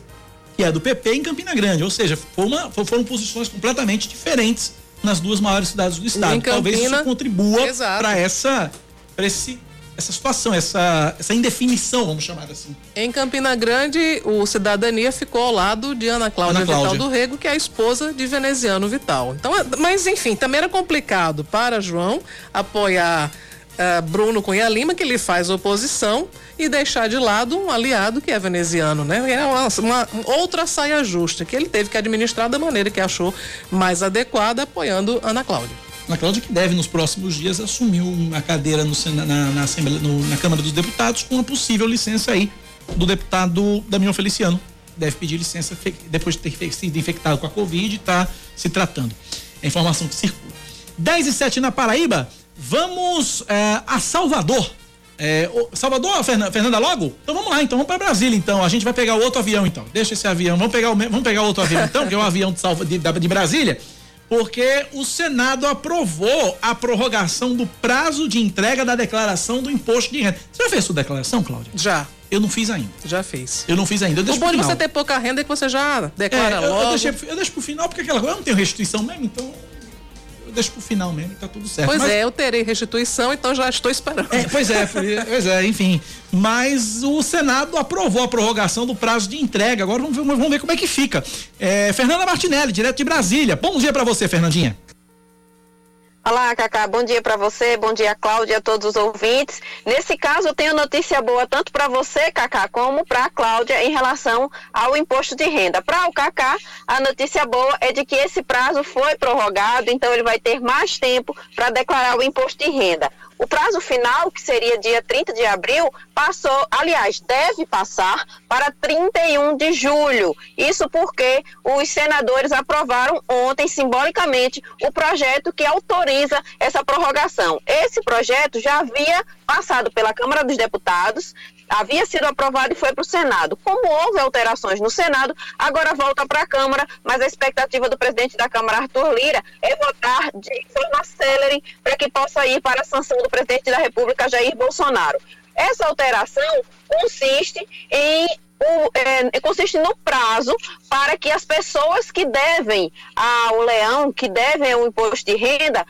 que é do PP em Campina Grande. Ou seja, uma, foram posições completamente diferentes nas duas maiores cidades do estado. Campina, Talvez isso contribua para essa pra esse essa situação, essa, essa indefinição, vamos chamar assim. Em Campina Grande, o Cidadania ficou ao lado de Ana Cláudia, Ana Cláudia. Vital do Rego, que é a esposa de Veneziano Vital. Então, é, mas enfim, também era complicado para João apoiar uh, Bruno Cunha Lima, que lhe faz oposição, e deixar de lado um aliado que é veneziano, né? É uma, uma, outra saia justa que ele teve que administrar da maneira que achou mais adequada, apoiando Ana Cláudia. Ana Cláudia que deve nos próximos dias assumir uma cadeira no, na, na, no, na Câmara dos Deputados com uma possível licença aí do deputado Damião Feliciano. Deve pedir licença depois de ter sido infectado com a Covid e está se tratando. É a informação que circula. 10 e 7 na Paraíba, vamos é, a Salvador. É, Salvador, Fernanda, logo? Então vamos lá, então vamos para Brasília, então. A gente vai pegar outro avião, então. Deixa esse avião. Vamos pegar o, vamos pegar outro avião, então, que é o avião de, de, de Brasília porque o Senado aprovou a prorrogação do prazo de entrega da declaração do imposto de renda. Você já fez sua declaração, Cláudia? Já. Eu não fiz ainda. Já fiz. Eu não fiz ainda. O bom de você ter pouca renda é que você já declara é, eu, logo. Eu, deixei, eu deixo pro final, porque aquela coisa, eu não tenho restituição mesmo, então eu deixo pro final mesmo, tá tudo certo. Pois Mas, é, eu terei restituição, então já estou esperando. É, pois é, pois é, enfim. Mas o Senado aprovou a prorrogação do prazo de entrega. Agora vamos ver, vamos ver como é que fica. É, Fernanda Martinelli, direto de Brasília. Bom dia para você, Fernandinha. Olá, Cacá. Bom dia para você, bom dia, Cláudia, a todos os ouvintes. Nesse caso, eu tenho notícia boa tanto para você, Cacá, como para a Cláudia em relação ao imposto de renda. Para o Cacá, a notícia boa é de que esse prazo foi prorrogado, então ele vai ter mais tempo para declarar o imposto de renda. O prazo final, que seria dia 30 de abril, passou, aliás, deve passar para 31 de julho. Isso porque os senadores aprovaram ontem, simbolicamente, o projeto que autoriza essa prorrogação. Esse projeto já havia passado pela Câmara dos Deputados, havia sido aprovado e foi para o Senado. Como houve alterações no Senado, agora volta para a Câmara, mas a expectativa do presidente da Câmara, Arthur Lira, é votar de forma célere para que possa ir para a sanção do presidente da República, Jair Bolsonaro. Essa alteração consiste em o, é, consiste no prazo para que as pessoas que devem ao leão, que devem o imposto de renda,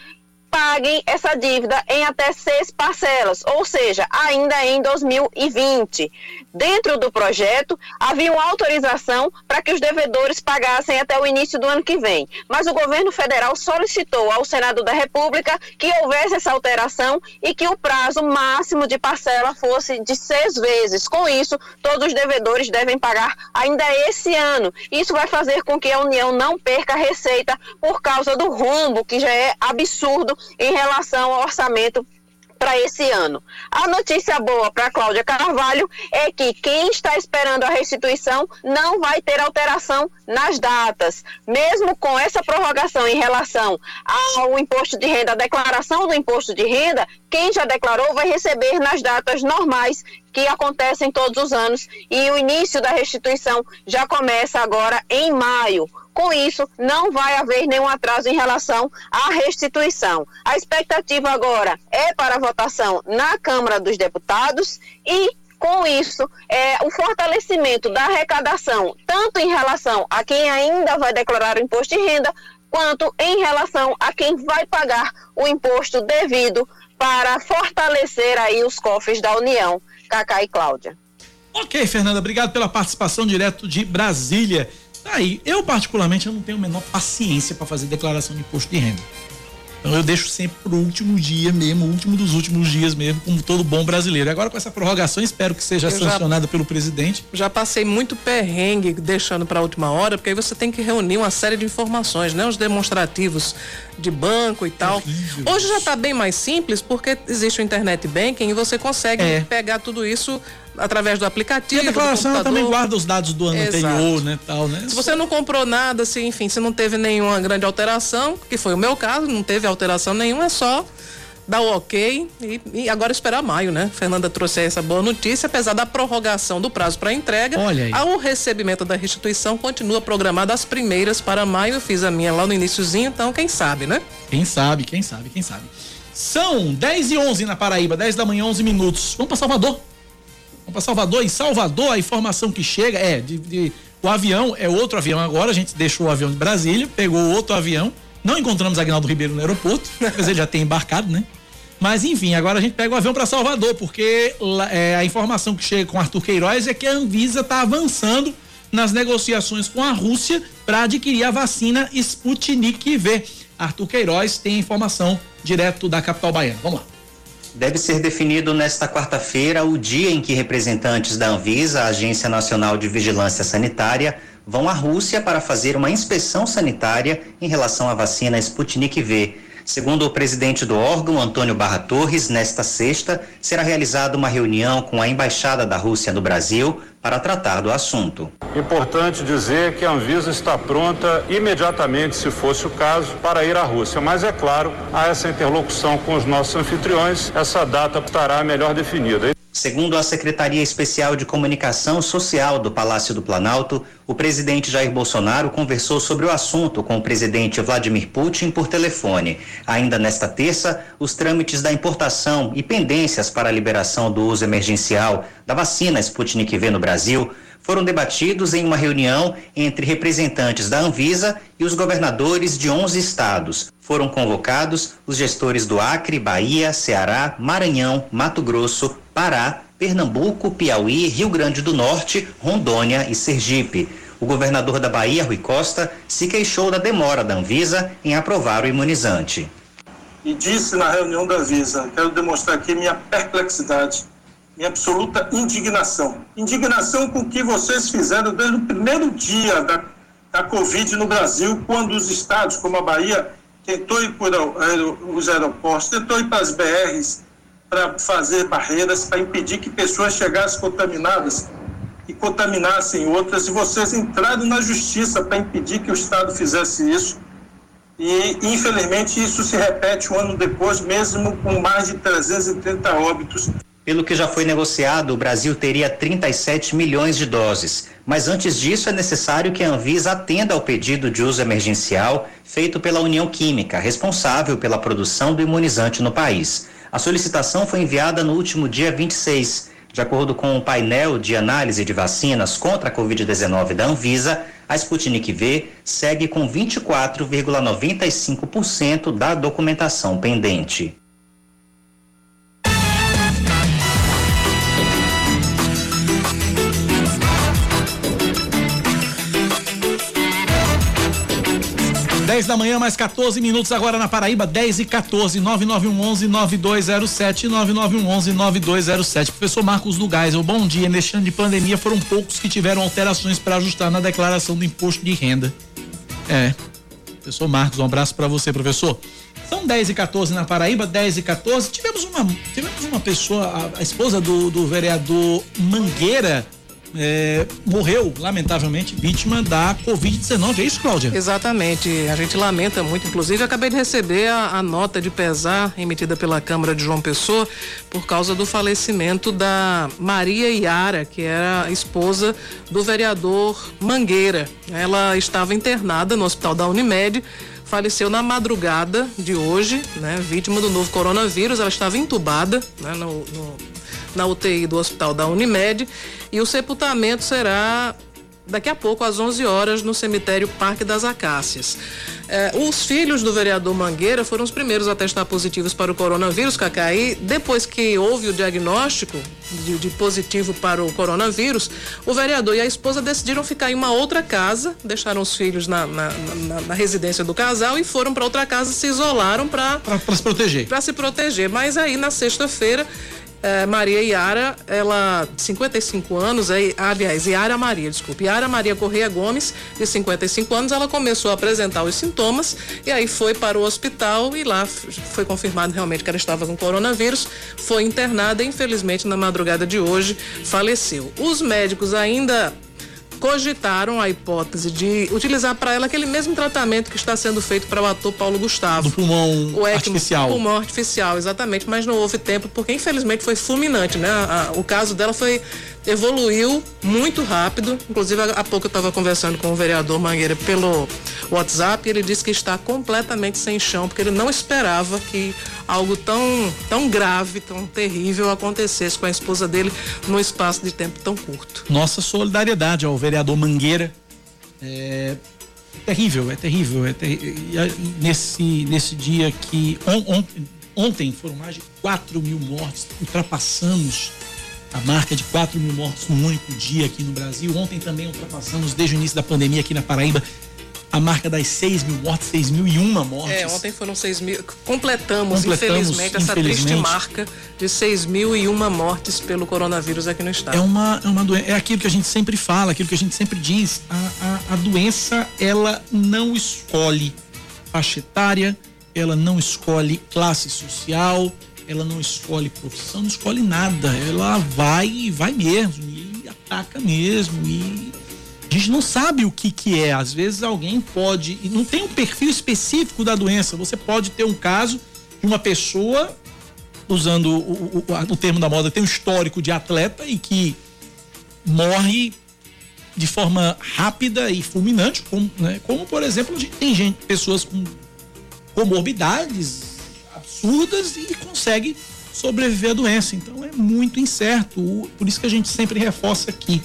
paguem essa dívida em até seis parcelas, ou seja, ainda em 2020. Dentro do projeto, havia uma autorização para que os devedores pagassem até o início do ano que vem, mas o governo federal solicitou ao Senado da República que houvesse essa alteração e que o prazo máximo de parcela fosse de seis vezes. Com isso, todos os devedores devem pagar ainda esse ano. Isso vai fazer com que a União não perca receita por causa do rombo, que já é absurdo em relação ao orçamento para esse ano. A notícia boa para Cláudia Carvalho é que quem está esperando a restituição não vai ter alteração nas datas. Mesmo com essa prorrogação em relação ao imposto de renda, a declaração do imposto de renda, quem já declarou vai receber nas datas normais que acontecem todos os anos e o início da restituição já começa agora em maio. Com isso, não vai haver nenhum atraso em relação à restituição. A expectativa agora é para a votação na Câmara dos Deputados e com isso, é, o fortalecimento da arrecadação, tanto em relação a quem ainda vai declarar o imposto de renda, quanto em relação a quem vai pagar o imposto devido para fortalecer aí os cofres da União. Cacá e Cláudia. Ok, Fernanda, obrigado pela participação direto de Brasília. Tá aí, eu particularmente eu não tenho a menor paciência para fazer declaração de imposto de renda. Então eu deixo sempre pro último dia mesmo, o último dos últimos dias mesmo, como todo bom brasileiro. Agora com essa prorrogação, espero que seja eu sancionada já, pelo presidente. Já passei muito perrengue deixando para a última hora, porque aí você tem que reunir uma série de informações, né? Os demonstrativos de banco e tal. Hoje já está bem mais simples, porque existe o internet banking e você consegue é. pegar tudo isso através do aplicativo. E a declaração também guarda os dados do ano Exato. anterior, né, tal, né? Se você não comprou nada, se enfim, se não teve nenhuma grande alteração, que foi o meu caso, não teve alteração nenhuma, é só dar o ok e, e, agora esperar maio, né? Fernanda trouxe essa boa notícia, apesar da prorrogação do prazo para entrega, Olha aí. o recebimento da restituição continua programado as primeiras para maio. Eu fiz a minha lá no iníciozinho, então quem sabe, né? Quem sabe, quem sabe, quem sabe. São 10 e 11 na Paraíba, 10 da manhã, 11 minutos. Vamos para Salvador. Vamos para Salvador. Em Salvador, a informação que chega é de, de, o avião é outro avião agora. A gente deixou o avião de Brasília, pegou outro avião. Não encontramos Agnaldo Ribeiro no aeroporto, mas ele já tem embarcado, né? Mas enfim, agora a gente pega o avião para Salvador, porque é, a informação que chega com Arthur Queiroz é que a Anvisa está avançando nas negociações com a Rússia para adquirir a vacina Sputnik V. Arthur Queiroz tem informação direto da capital baiana. Vamos lá. Deve ser definido nesta quarta-feira o dia em que representantes da Anvisa, a Agência Nacional de Vigilância Sanitária, vão à Rússia para fazer uma inspeção sanitária em relação à vacina Sputnik V. Segundo o presidente do órgão, Antônio Barra Torres, nesta sexta será realizada uma reunião com a Embaixada da Rússia no Brasil para tratar do assunto. Importante dizer que a Anvisa está pronta imediatamente, se fosse o caso, para ir à Rússia. Mas é claro, há essa interlocução com os nossos anfitriões, essa data estará melhor definida. Segundo a Secretaria Especial de Comunicação Social do Palácio do Planalto, o presidente Jair Bolsonaro conversou sobre o assunto com o presidente Vladimir Putin por telefone. Ainda nesta terça, os trâmites da importação e pendências para a liberação do uso emergencial da vacina Sputnik V no Brasil foram debatidos em uma reunião entre representantes da Anvisa e os governadores de 11 estados. Foram convocados os gestores do Acre, Bahia, Ceará, Maranhão, Mato Grosso, Pará, Pernambuco, Piauí, Rio Grande do Norte, Rondônia e Sergipe. O governador da Bahia, Rui Costa, se queixou da demora da Anvisa em aprovar o imunizante. E disse na reunião da Anvisa: quero demonstrar aqui minha perplexidade minha absoluta indignação. Indignação com o que vocês fizeram desde o primeiro dia da, da Covid no Brasil, quando os estados, como a Bahia, tentou ir por os aeroportos, tentou ir para as BRs para fazer barreiras, para impedir que pessoas chegassem contaminadas e contaminassem outras, e vocês entraram na justiça para impedir que o Estado fizesse isso. E, infelizmente, isso se repete um ano depois, mesmo com mais de 330 óbitos. Pelo que já foi negociado, o Brasil teria 37 milhões de doses. Mas antes disso, é necessário que a Anvisa atenda ao pedido de uso emergencial feito pela União Química, responsável pela produção do imunizante no país. A solicitação foi enviada no último dia 26. De acordo com o painel de análise de vacinas contra a Covid-19 da Anvisa, A Sputnik V segue com 24,95% da documentação pendente. Dez da manhã, mais 14 minutos agora na Paraíba, 10 e 14, 9911 9207 9911 9207. Professor Marcos Lugeisel, bom dia. Neste ano de pandemia foram poucos que tiveram alterações para ajustar na declaração do imposto de renda. É. Professor Marcos, um abraço para você, professor. São 10 e 14 na Paraíba, 10 e 14. Tivemos uma, tivemos uma pessoa, a, a esposa do, do vereador Mangueira, é, morreu, lamentavelmente, vítima da Covid-19. É isso, Cláudia? Exatamente. A gente lamenta muito. Inclusive, acabei de receber a, a, nota de pesar emitida pela Câmara de João Pessoa por causa do falecimento da Maria Iara, que era esposa do vereador Mangueira. Ela estava internada no hospital da Unimed faleceu na madrugada de hoje, né, vítima do novo coronavírus. Ela estava entubada né, no, no, na UTI do hospital da Unimed e o sepultamento será daqui a pouco, às 11 horas, no cemitério Parque das Acácias. Eh, os filhos do vereador Mangueira foram os primeiros a testar positivos para o coronavírus, Cacá. E depois que houve o diagnóstico de, de, positivo para o coronavírus, o vereador e a esposa decidiram ficar em uma outra casa, deixaram os filhos na, na, na, na residência do casal e foram para outra casa, se isolaram para se proteger. Para se proteger. Mas aí, na sexta-feira, é, Maria Iara, ela, 55 anos, é, aliás, Iara Maria, desculpe, Iara Maria Correia Gomes, de 55 anos, ela começou a apresentar os sintomas e aí foi para o hospital e lá foi confirmado realmente que ela estava com coronavírus, foi internada e infelizmente na madrugada de hoje faleceu. Os médicos ainda cogitaram a hipótese de utilizar para ela aquele mesmo tratamento que está sendo feito para o ator Paulo Gustavo. Do pulmão o artificial. Pulmão artificial, exatamente, mas não houve tempo porque infelizmente foi fulminante, né? A, a, o caso dela foi evoluiu muito rápido. Inclusive, há pouco eu estava conversando com o vereador Mangueira pelo WhatsApp e ele disse que está completamente sem chão, porque ele não esperava que algo tão, tão grave, tão terrível acontecesse com a esposa dele num espaço de tempo tão curto. Nossa solidariedade ao vereador Mangueira. É terrível, é terrível. É Nesse, nesse dia que. On, on, ontem foram mais de 4 mil mortes, ultrapassamos a marca de 4 mil mortos num único dia aqui no Brasil. Ontem também ultrapassamos, desde o início da pandemia aqui na Paraíba, a marca das 6 mil mortes, 6 mil e uma mortes. É, ontem foram 6 mil. Completamos, Completamos infelizmente, essa infelizmente. triste marca de 6 mil e uma mortes pelo coronavírus aqui no estado. É uma, é uma doença, é aquilo que a gente sempre fala, aquilo que a gente sempre diz. A, a, a doença, ela não escolhe faixa etária, ela não escolhe classe social, ela não escolhe profissão, não escolhe nada. Ela vai e vai mesmo, e ataca mesmo. E a gente não sabe o que, que é. Às vezes alguém pode. E não tem um perfil específico da doença. Você pode ter um caso de uma pessoa, usando o, o, o termo da moda, tem um histórico de atleta e que morre de forma rápida e fulminante, como, né? como por exemplo, tem gente, pessoas com comorbidades absurdas e consegue sobreviver à doença. Então é muito incerto. Por isso que a gente sempre reforça aqui.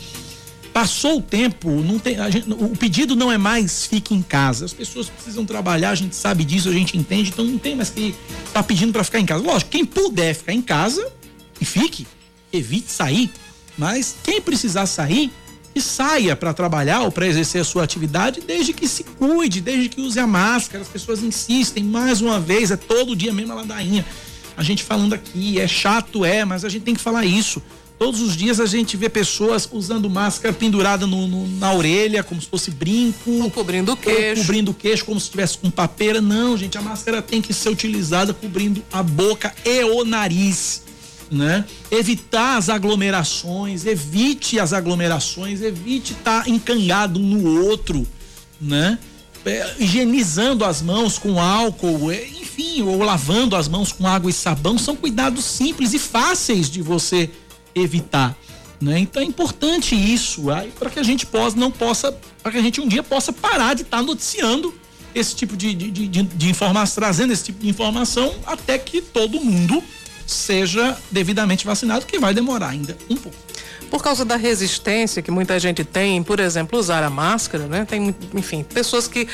Passou o tempo, não tem, gente, o pedido não é mais fique em casa. As pessoas precisam trabalhar, a gente sabe disso, a gente entende, então não tem mais que estar tá pedindo para ficar em casa. Lógico, quem puder ficar em casa e fique, evite sair. Mas quem precisar sair, que saia para trabalhar ou para exercer a sua atividade, desde que se cuide, desde que use a máscara. As pessoas insistem, mais uma vez, é todo dia mesmo a ladainha. A gente falando aqui, é chato, é, mas a gente tem que falar isso. Todos os dias a gente vê pessoas usando máscara pendurada no, no, na orelha, como se fosse brinco. Ou cobrindo o queixo. Cobrindo o queixo, como se estivesse com papeira. Não, gente, a máscara tem que ser utilizada cobrindo a boca e o nariz né? Evitar as aglomerações, evite as aglomerações, evite estar tá encangado um no outro, né? É, higienizando as mãos com álcool, é, enfim, ou lavando as mãos com água e sabão, são cuidados simples e fáceis de você evitar. Né? Então é importante isso para que a gente possa, não possa, para que a gente um dia possa parar de estar tá noticiando esse tipo de, de, de, de informação, trazendo esse tipo de informação até que todo mundo seja devidamente vacinado, que vai demorar ainda um pouco. por causa da resistência que muita gente tem, por exemplo, usar a máscara, né? Tem, enfim, pessoas que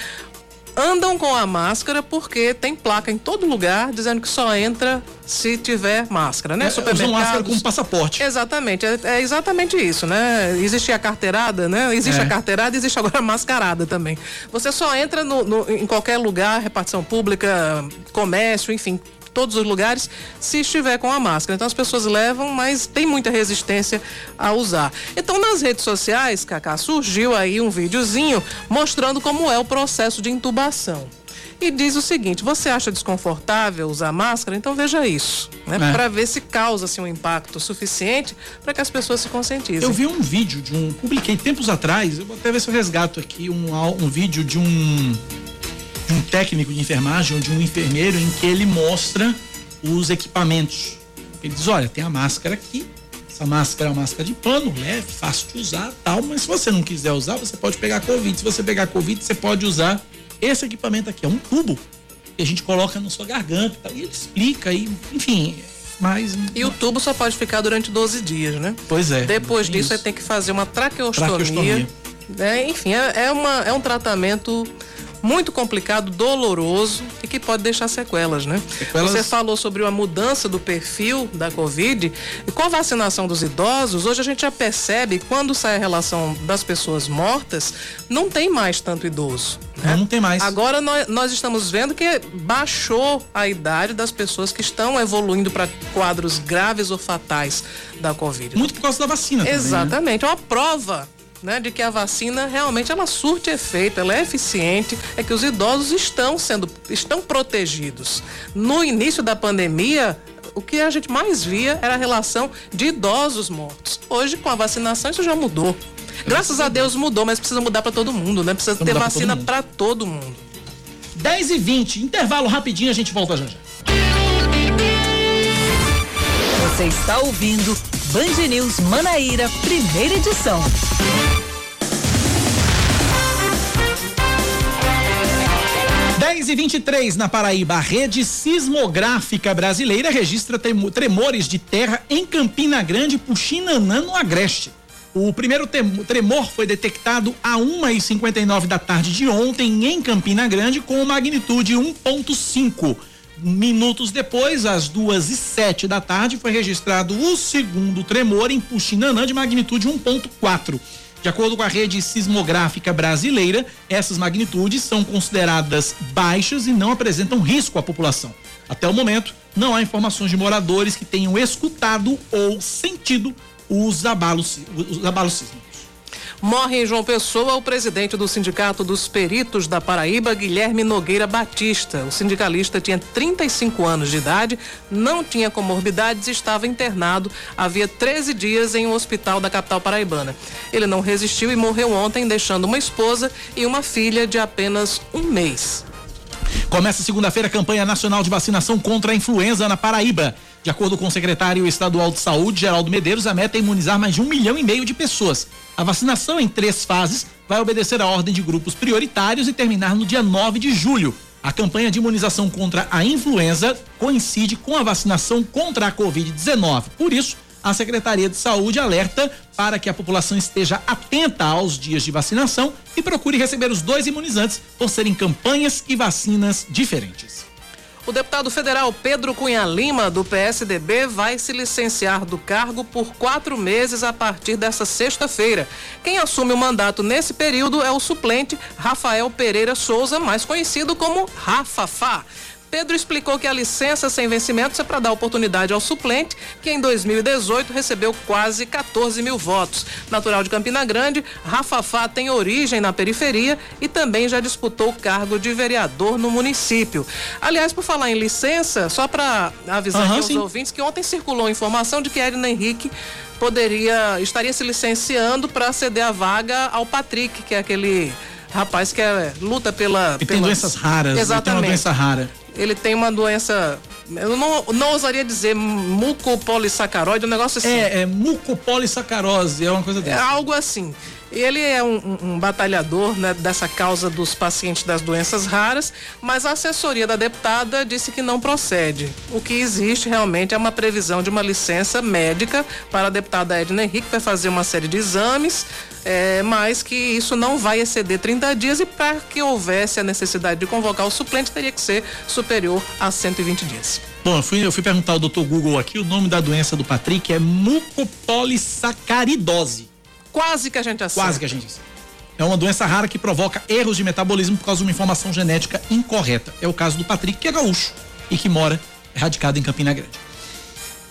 andam com a máscara porque tem placa em todo lugar dizendo que só entra se tiver máscara, né? É, usam máscara como passaporte. Exatamente, é, é, exatamente isso, né? Existe a carteirada, né? Existe É. a carteirada, existe agora a mascarada também. Você só entra no- no- em qualquer lugar, repartição pública, comércio, enfim, todos os lugares, se estiver com a máscara. Então as pessoas levam, mas tem muita resistência a usar. Então nas redes sociais, Cacá, surgiu aí um videozinho mostrando como é o processo de intubação. E diz o seguinte: você acha desconfortável usar máscara? Então veja isso, né? É. Para ver se causa assim, um impacto suficiente para que as pessoas se conscientizem. Eu vi um vídeo de um. Publiquei tempos atrás, eu vou até ver se eu resgato aqui um, um vídeo de um. De um técnico de enfermagem ou de um enfermeiro em que ele mostra os equipamentos. Ele diz: olha, tem a máscara aqui. Essa máscara é uma máscara de pano, leve, fácil de usar tal, mas se você não quiser usar, você pode pegar Covid. Se você pegar Covid, você pode usar esse equipamento aqui, é um tubo que a gente coloca na sua garganta e tal. E ele explica, e, enfim, mas. E o tubo só pode ficar durante 12 dias, né? Pois é. Depois disso, isso. você tem que fazer uma traqueostomia. Traqueostomia. né? enfim, é, é uma, é um tratamento muito complicado, doloroso e que pode deixar sequelas, né? Sequelas- Você falou sobre a mudança do perfil da Covid e com a vacinação dos idosos, hoje a gente já percebe quando sai a relação das pessoas mortas, não tem mais tanto idoso. né? Não, não tem mais. Agora nós, nós estamos vendo que baixou a idade das pessoas que estão evoluindo para quadros graves ou fatais da Covid. Muito por causa da vacina também, né? Exatamente. É uma prova. Né, de que a vacina realmente ela surte efeito, ela é eficiente, é que os idosos estão sendo estão protegidos. No início da pandemia, o que a gente mais via era a relação de idosos mortos. Hoje, com a vacinação, isso já mudou. Graças a Deus mudou, mas precisa mudar para todo mundo, né? Precisa ter mudar pra todo vacina mundo. para todo mundo. 10 e 20, intervalo rapidinho, a gente volta já já. Você está ouvindo Band News Manaíra, primeira edição. Dez e 23 na Paraíba, a rede sismográfica brasileira registra tremores de terra em Campina Grande, Puxinanã, no Agreste. O primeiro tremor foi detectado a 1h59 da tarde de ontem em Campina Grande com magnitude 1.5. Minutos depois, às duas e sete da tarde, foi registrado o segundo tremor em Puxinanã de magnitude 1.4. De acordo com a rede sismográfica brasileira, essas magnitudes são consideradas baixas e não apresentam risco à população. Até o momento, não há informações de moradores que tenham escutado ou sentido os abalos, os abalos sísmicos. Morre em João Pessoa o presidente do Sindicato dos Peritos da Paraíba, Guilherme Nogueira Batista. O sindicalista tinha 35 anos de idade, não tinha comorbidades e estava internado havia 13 dias em um hospital da capital paraibana. Ele não resistiu e morreu ontem, deixando uma esposa e uma filha de apenas um mês. Começa segunda-feira a campanha nacional de vacinação contra a influenza na Paraíba. De acordo com o secretário estadual de saúde, Geraldo Medeiros, a meta é imunizar mais de um milhão e meio de pessoas. A vacinação em três fases vai obedecer à ordem de grupos prioritários e terminar no dia 9 de julho. A campanha de imunização contra a influenza coincide com a vacinação contra a Covid-19. Por isso, a Secretaria de Saúde alerta para que a população esteja atenta aos dias de vacinação e procure receber os dois imunizantes por serem campanhas e vacinas diferentes. O deputado federal Pedro Cunha Lima, do PSDB, vai se licenciar do cargo por quatro meses a partir dessa sexta-feira. Quem assume o mandato nesse período é o suplente Rafael Pereira Souza, mais conhecido como Rafafá. Pedro explicou que a licença sem vencimentos é para dar oportunidade ao suplente, que em 2018 recebeu quase 14 mil votos. Natural de Campina Grande, Rafafá tem origem na periferia e também já disputou o cargo de vereador no município. Aliás, por falar em licença, só para avisar aqui aos sim. ouvintes que ontem circulou a informação de que Edna Henrique poderia estaria se licenciando para ceder a vaga ao Patrick, que é aquele rapaz que é, luta pela E tem pelas- doenças raras, ele tem uma Exatamente. doença rara. Ele tem uma doença. Eu não, não ousaria dizer mucopolissacaroide, um negócio assim. É, é mucopolissacarose, é uma coisa É dessa. algo assim. Ele é um, um, um batalhador né, dessa causa dos pacientes das doenças raras, mas a assessoria da deputada disse que não procede. O que existe realmente é uma previsão de uma licença médica para a deputada Edna Henrique, que vai fazer uma série de exames, é, mas que isso não vai exceder 30 dias e para que houvesse a necessidade de convocar o suplente, teria que ser superior a 120 dias. Bom, eu fui, eu fui perguntar ao doutor Google aqui, o nome da doença do Patrick é mucopolissacaridose. Quase que a gente acerta. Quase que a gente acerta. É uma doença rara que provoca erros de metabolismo por causa de uma informação genética incorreta. É o caso do Patrick, que é gaúcho e que mora radicado em Campina Grande.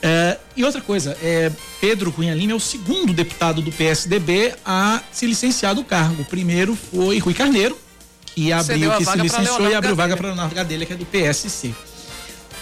É, e outra coisa, é, Pedro Cunha Lima é o segundo deputado do PSDB a se licenciar do cargo. O primeiro foi Rui Carneiro, que abriu, que se licenciou e abriu vaga para Leonardo Gadelha, que é do PSC.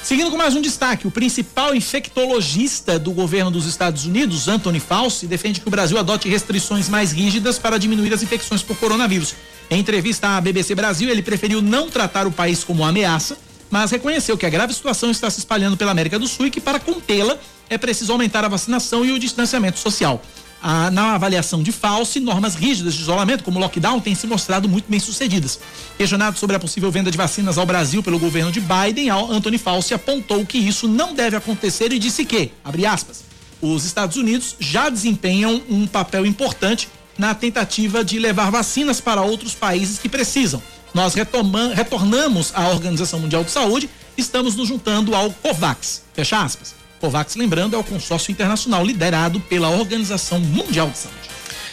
Seguindo com mais um destaque, o principal infectologista do governo dos Estados Unidos, Anthony Fauci, defende que o Brasil adote restrições mais rígidas para diminuir as infecções por coronavírus. Em entrevista à BBC Brasil, ele preferiu não tratar o país como ameaça, mas reconheceu que a grave situação está se espalhando pela América do Sul e que para contê-la é preciso aumentar a vacinação e o distanciamento social a, na avaliação de Fauci, normas rígidas de isolamento, como lockdown, têm se mostrado muito bem sucedidas. Questionado sobre a possível venda de vacinas ao Brasil pelo governo de Biden, Anthony Fauci apontou que isso não deve acontecer e disse que, aspas, os Estados Unidos já desempenham um papel importante na tentativa de levar vacinas para outros países que precisam. Nós retornamos à Organização Mundial de Saúde, estamos nos juntando ao COVAX. Fecha aspas. COVAX, lembrando, é o consórcio internacional liderado pela Organização Mundial de Saúde.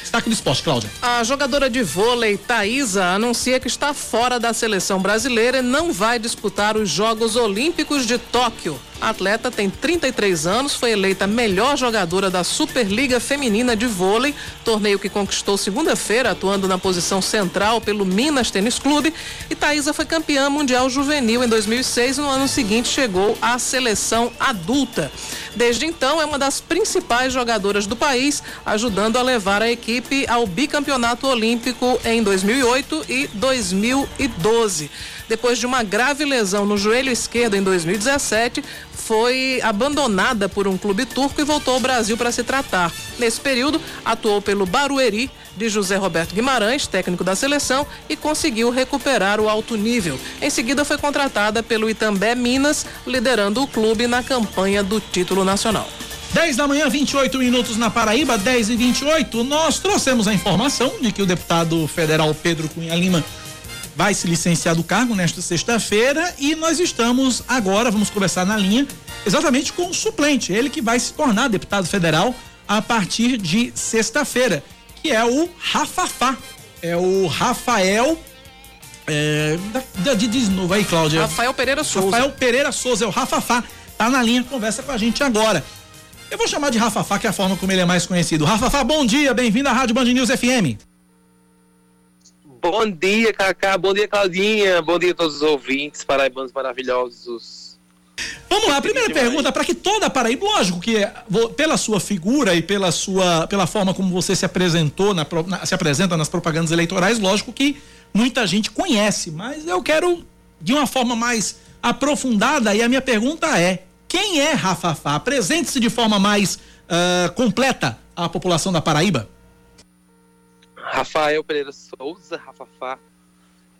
Destaque do esporte, Cláudia. A jogadora de vôlei Thaisa anuncia que está fora da seleção brasileira e não vai disputar os Jogos Olímpicos de Tóquio. A atleta tem 33 anos, foi eleita melhor jogadora da Superliga Feminina de Vôlei, torneio que conquistou segunda-feira, atuando na posição central pelo Minas Tênis Clube. E Thaisa foi campeã mundial juvenil em 2006 e no ano seguinte chegou à seleção adulta. Desde então, é uma das principais jogadoras do país, ajudando a levar a equipe ao bicampeonato olímpico em 2008 e 2012 depois de uma grave lesão no joelho esquerdo em 2017, foi abandonada por um clube turco e voltou ao Brasil para se tratar. Nesse período, atuou pelo Barueri de José Roberto Guimarães, técnico da seleção, e conseguiu recuperar o alto nível. Em seguida, foi contratada pelo Itambé Minas, liderando o clube na campanha do título nacional. 10 da manhã, 28 minutos na Paraíba, 10 e 28. Nós trouxemos a informação de que o deputado federal Pedro Cunha Lima vai se licenciar do cargo nesta sexta-feira e nós estamos agora, vamos conversar na linha, exatamente com o suplente, ele que vai se tornar deputado federal a partir de sexta-feira, que é o Rafafá. É o Rafael. É, diz de novo aí, Cláudia. Rafael Pereira Souza. Rafael Pereira Souza, é o Rafafá. Tá na linha, conversa com a gente agora. Eu vou chamar de Rafafá, que é a forma como ele é mais conhecido. Rafafá, bom dia, bem-vindo à Rádio Band News FM. Bom dia, Cacá. Bom dia, Claudinha. Bom dia a todos os ouvintes paraibanos maravilhosos. Vamos lá, a primeira pergunta, para que toda a Paraíba, lógico que pela sua figura e pela sua, pela forma como você se apresentou, na, na, se apresenta nas propagandas eleitorais, lógico que muita gente conhece, mas eu quero de uma forma mais aprofundada e a minha pergunta é, quem é Rafafá? Apresente-se de forma mais uh, completa à população da Paraíba. Rafael Pereira Souza, Rafafá,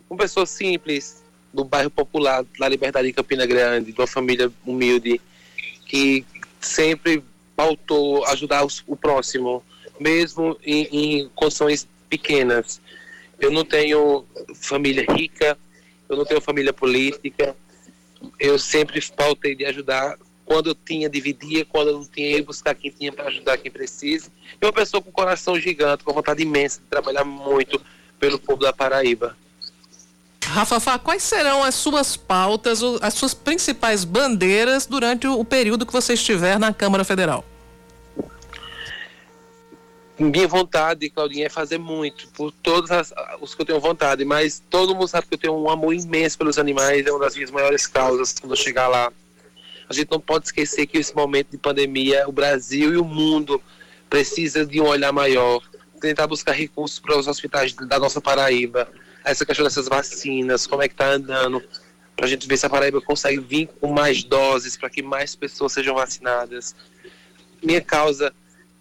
uma pessoa simples, do bairro popular da Liberdade em Campina Grande, de uma família humilde, que sempre pautou ajudar os, o próximo, mesmo em, em condições pequenas. Eu não tenho família rica, eu não tenho família política, eu sempre pautei de ajudar quando eu tinha, dividia, quando eu não tinha, ia buscar quem tinha para ajudar quem precisa. E uma pessoa com um coração gigante, com vontade imensa de trabalhar muito pelo povo da Paraíba. Rafa, quais serão as suas pautas, as suas principais bandeiras durante o período que você estiver na Câmara Federal? Minha vontade, Claudinha, é fazer muito por todos as, os que eu tenho vontade, mas todo mundo sabe que eu tenho um amor imenso pelos animais, é uma das minhas maiores causas quando eu chegar lá a gente não pode esquecer que esse momento de pandemia, o Brasil e o mundo precisa de um olhar maior, tentar buscar recursos para os hospitais da nossa Paraíba, essa questão dessas vacinas, como é que está andando, para a gente ver se a Paraíba consegue vir com mais doses para que mais pessoas sejam vacinadas. Minha causa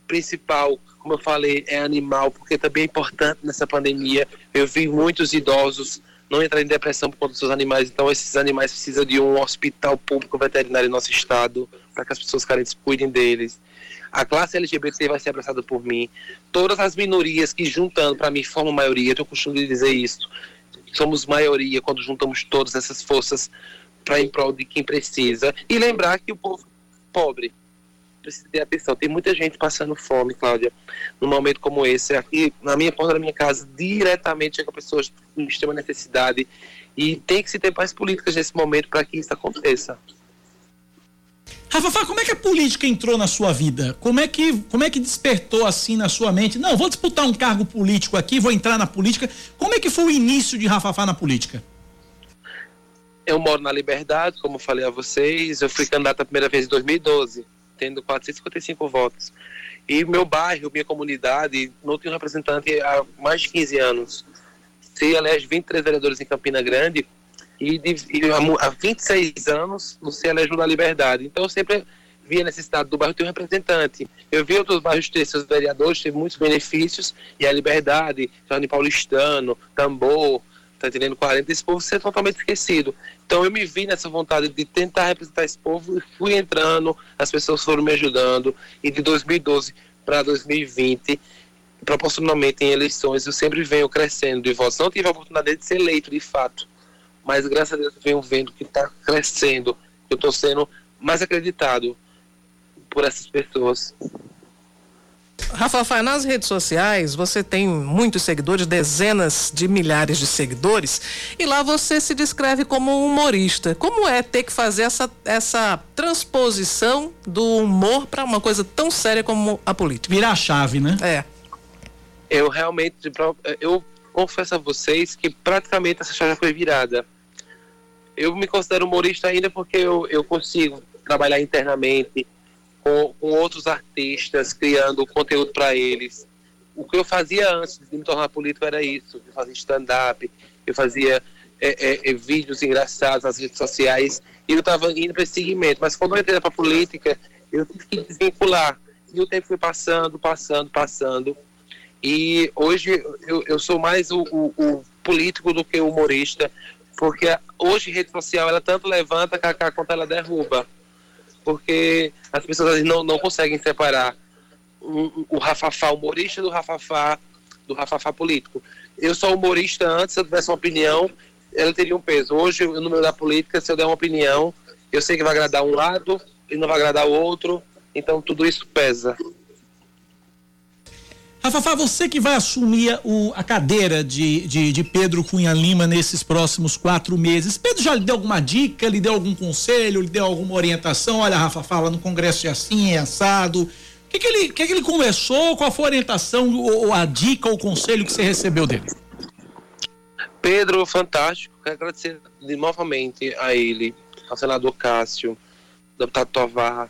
principal, como eu falei, é animal, porque também é importante nessa pandemia. Eu vi muitos idosos não entrar em depressão por conta dos seus animais, então esses animais precisam de um hospital público veterinário em nosso estado, para que as pessoas carentes cuidem deles. A classe LGBT vai ser abraçada por mim. Todas as minorias que juntando, para mim, formam maioria, eu costumo dizer isso. Somos maioria quando juntamos todas essas forças para em prol de quem precisa. E lembrar que o povo pobre precisa ter atenção. Tem muita gente passando fome, Cláudia, num momento como esse. Aqui, na minha porta da minha casa, diretamente chegam pessoas com extrema necessidade. E tem que se ter mais políticas nesse momento para que isso aconteça. Rafa, como é que a política entrou na sua vida? Como é que como é que despertou assim na sua mente? Não, vou disputar um cargo político aqui, vou entrar na política. Como é que foi o início de Rafa na política? Eu moro na Liberdade, como falei a vocês. Eu fui candidato a primeira vez em 2012 tendo 455 votos. E meu bairro, minha comunidade, não tinha um representante há mais de 15 anos. Se elege 23 vereadores em Campina Grande e, e há 26 anos não se elege da Liberdade. Então eu sempre via a necessidade do bairro ter um representante. Eu vi outros bairros ter seus vereadores, ter muitos benefícios, e a Liberdade, Jardim Paulistano, Tambor, tá entendendo? 40, esse povo ser totalmente esquecido. Então eu me vi nessa vontade de tentar representar esse povo e fui entrando, as pessoas foram me ajudando, e de 2012 para 2020, proporcionalmente em eleições, eu sempre venho crescendo de votos. Não tive a oportunidade de ser eleito de fato, mas graças a Deus eu venho vendo que está crescendo, eu estou sendo mais acreditado por essas pessoas. Rafa, nas redes sociais você tem muitos seguidores, dezenas de milhares de seguidores, e lá você se descreve como humorista. Como é ter que fazer essa, essa transposição do humor para uma coisa tão séria como a política? Virar a chave, né? É. Eu realmente, eu confesso a vocês que praticamente essa chave foi virada. Eu me considero humorista ainda porque eu, eu consigo trabalhar internamente, com, com outros artistas, criando conteúdo para eles. O que eu fazia antes de me tornar político era isso. Eu fazia stand-up, eu fazia é, é, é, vídeos engraçados nas redes sociais e eu estava indo para esse segmento. Mas quando eu entrei para a política, eu tive que desvincular. E o tempo foi passando, passando, passando. E hoje eu, eu sou mais o, o, o, político do que o humorista, porque hoje rede social ela tanto levanta cacá quanto ela derruba porque as pessoas não, não conseguem separar o, o Rafafá humorista do Rafafá do Rafafá político. Eu sou humorista antes, se eu tivesse uma opinião, ela teria um peso. Hoje, no meio da política, se eu der uma opinião, eu sei que vai agradar um lado e não vai agradar o outro, então tudo isso pesa. Rafa, você que vai assumir o, a cadeira de, de, de, Pedro Cunha Lima nesses próximos quatro meses. Pedro já lhe deu alguma dica, lhe deu algum conselho, lhe deu alguma orientação? Olha, Rafa, fala no Congresso é assim, é assado. O que, que, ele, que, que ele conversou? Qual foi a orientação, ou, ou a dica, ou o conselho que você recebeu dele? Pedro, fantástico. Quero agradecer novamente a ele, ao senador Cássio, deputado Tovar,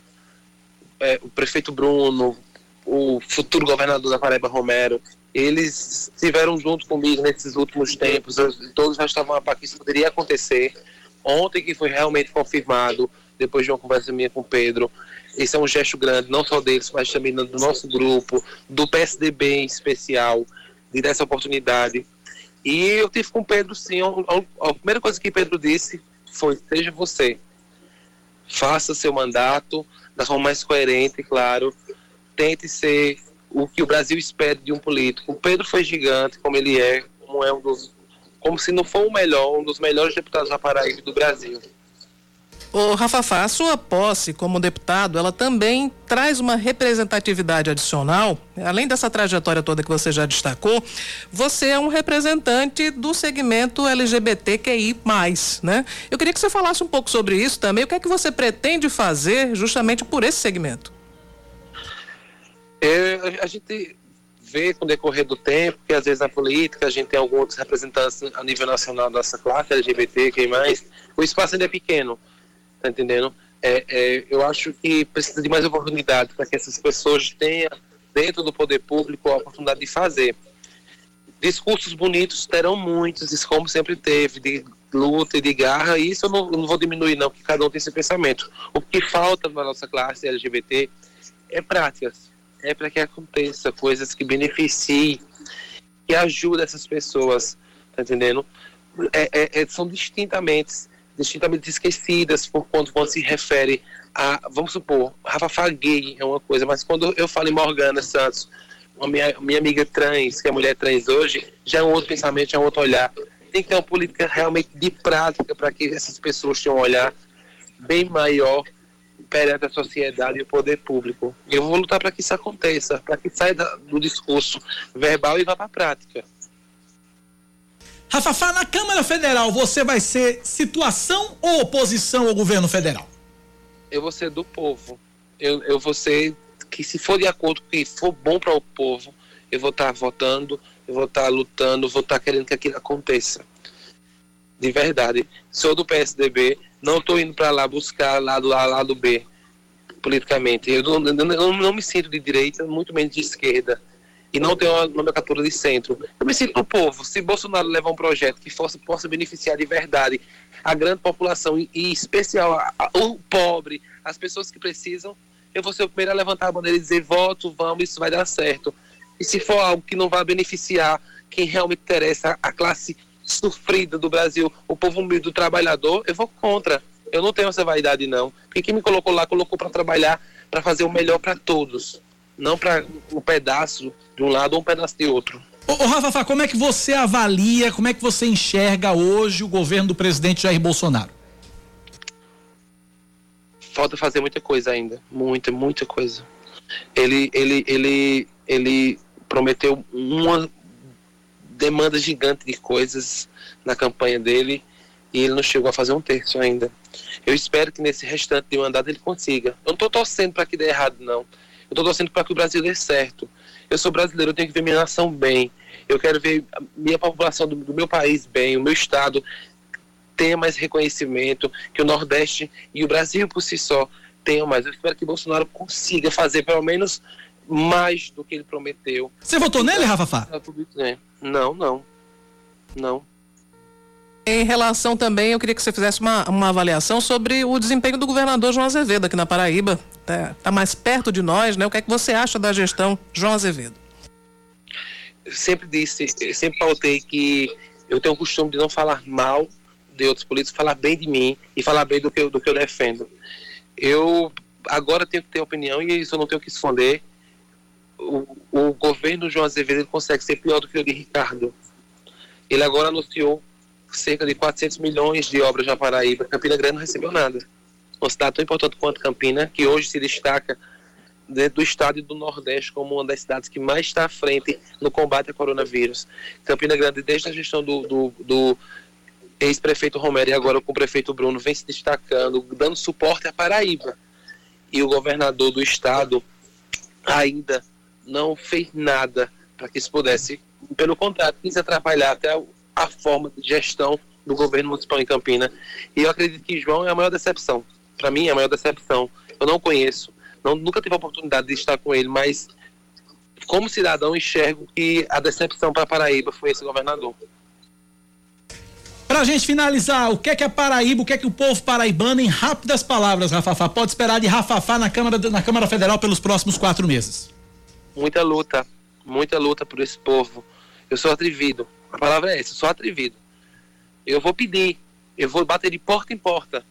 é, o prefeito Bruno, o futuro governador da Paraíba, Romero, eles estiveram junto comigo nesses últimos tempos, todos já estavam para que isso poderia acontecer. Ontem que foi realmente confirmado, depois de uma conversa minha com o Pedro, esse é um gesto grande, não só deles, mas também do nosso grupo, do PSDB em especial, de dar essa oportunidade. E eu tive com o Pedro, sim, a, a primeira coisa que Pedro disse foi, seja você, faça seu mandato da forma mais coerente, claro, tente ser o que o Brasil espera de um político. O Pedro foi gigante, como ele é, como é um dos, como se não for o melhor, um dos melhores deputados da Paraíba do Brasil. Ô, Rafa a sua posse como deputado, ela também traz uma representatividade adicional. Além dessa trajetória toda que você já destacou, você é um representante do segmento LGBTQI+, né? Eu queria que você falasse um pouco sobre isso também. O que é que você pretende fazer justamente por esse segmento? É, a gente vê com o decorrer do tempo que às vezes na política a gente tem alguns representantes a nível nacional dessa classe LGBT, quem mais, o espaço ainda é pequeno, tá entendendo? É, é, eu acho que precisa de mais oportunidade para que essas pessoas tenham dentro do poder público a oportunidade de fazer. Discursos bonitos terão muitos, como sempre teve, de luta e de garra, e isso eu não, eu não vou diminuir não, que cada um tem esse pensamento. O que falta na nossa classe LGBT é práticas é para que aconteça coisas que beneficiem, que ajudem essas pessoas, tá entendendo? É, é, é, são distintamente, distintamente esquecidas por quando, quando se refere a, vamos supor, Rafa Faguei é uma coisa, mas quando eu falo em Morgana Santos, minha, minha amiga trans, que é mulher trans hoje, já é um outro pensamento, já é um outro olhar. Tem que ter uma política realmente de prática para que essas pessoas tenham um olhar bem maior perante a sociedade e o poder público. Eu vou lutar para que isso aconteça, para que saia do discurso verbal e vá para a prática. Rafa, na Câmara Federal você vai ser situação ou oposição ao governo federal? Eu vou ser do povo. Eu, eu vou ser que se for de acordo com que for bom para o povo, eu vou estar tá votando, eu vou estar tá lutando, vou estar tá querendo que aquilo aconteça. De verdade. Sou do PSDB, não estou indo para lá buscar lado A, lado B, politicamente. Eu não, não me sinto de direita, muito menos de esquerda e não tem uma nomenclatura de centro. Eu me sinto no povo. Se Bolsonaro levar um projeto que fosse, possa beneficiar de verdade a grande população, e em especial a, a, o pobre, as pessoas que precisam, eu vou ser o primeiro a levantar a bandeira e dizer: voto, vamos, isso vai dar certo. E se for algo que não vai beneficiar quem realmente interessa, a classe sofrida do Brasil, o povo humilde do trabalhador, eu vou contra. Eu não tenho essa vaidade, não. Porque quem me colocou lá, colocou para trabalhar, para fazer o melhor para todos não para um pedaço de um lado ou um pedaço de outro. Ô, ô Rafa, como é que você avalia, como é que você enxerga hoje o governo do presidente Jair Bolsonaro? Falta fazer muita coisa ainda, muita, muita coisa. Ele, ele, ele, ele prometeu uma demanda gigante de coisas na campanha dele e ele não chegou a fazer um terço ainda. Eu espero que nesse restante de mandato ele consiga. Eu não estou torcendo para que dê errado, não. Eu estou torcendo para que o Brasil dê certo. Eu sou brasileiro, eu tenho que ver minha nação bem. Eu quero ver a minha população do, do meu país bem, o meu estado tenha mais reconhecimento, que o Nordeste e o Brasil por si só tenham mais. Eu espero que Bolsonaro consiga fazer pelo menos mais do que ele prometeu. Você votou nele, Rafa Fá? Não, não. Não. Em relação também, eu queria que você fizesse uma, uma avaliação sobre o desempenho do governador João Azevedo aqui na Paraíba. Está tá mais perto de nós, né? O que é que você acha da gestão João Azevedo? Eu sempre disse, sempre pautei que eu tenho o costume de não falar mal de outros políticos, falar bem de mim e falar bem do que eu, do que eu defendo. Eu agora tenho que ter opinião e isso eu não tenho que esconder. O, o governo João Azevedo consegue ser pior do que o de Ricardo. Ele agora anunciou cerca de 400 milhões de obras na Paraíba. Campina Grande não recebeu nada. Uma cidade tão importante quanto Campina, que hoje se destaca dentro do estado do Nordeste como uma das cidades que mais está à frente no combate ao coronavírus. Campina Grande, desde a gestão do, do, do ex-prefeito Romero e agora com o prefeito Bruno, vem se destacando, dando suporte à Paraíba. E o governador do estado ainda não fez nada para que isso pudesse. Pelo contrário, quis atrapalhar até a forma de gestão do governo municipal em Campina. E eu acredito que João é a maior decepção. Para mim, é a maior decepção. Eu não conheço, não, nunca tive a oportunidade de estar com ele, mas como cidadão enxergo que a decepção para Paraíba foi esse governador. Para a gente finalizar, o que é que a Paraíba, o que é que o povo paraibano, em rápidas palavras, Rafafá, pode esperar de Rafafá na Câmara, na Câmara Federal pelos próximos quatro meses? Muita luta, muita luta por esse povo. Eu sou atrevido, a palavra é essa, eu sou atrevido. Eu vou pedir, eu vou bater de porta em porta.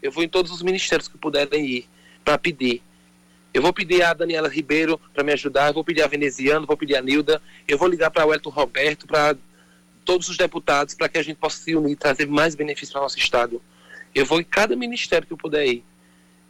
Eu vou em todos os ministérios que puderem ir para pedir. Eu vou pedir a Daniela Ribeiro para me ajudar, eu vou pedir a Veneziano, vou pedir a Nilda, eu vou ligar para o Elton Roberto, para todos os deputados, para que a gente possa se unir e trazer mais benefícios para o nosso Estado. Eu vou em cada ministério que eu puder ir.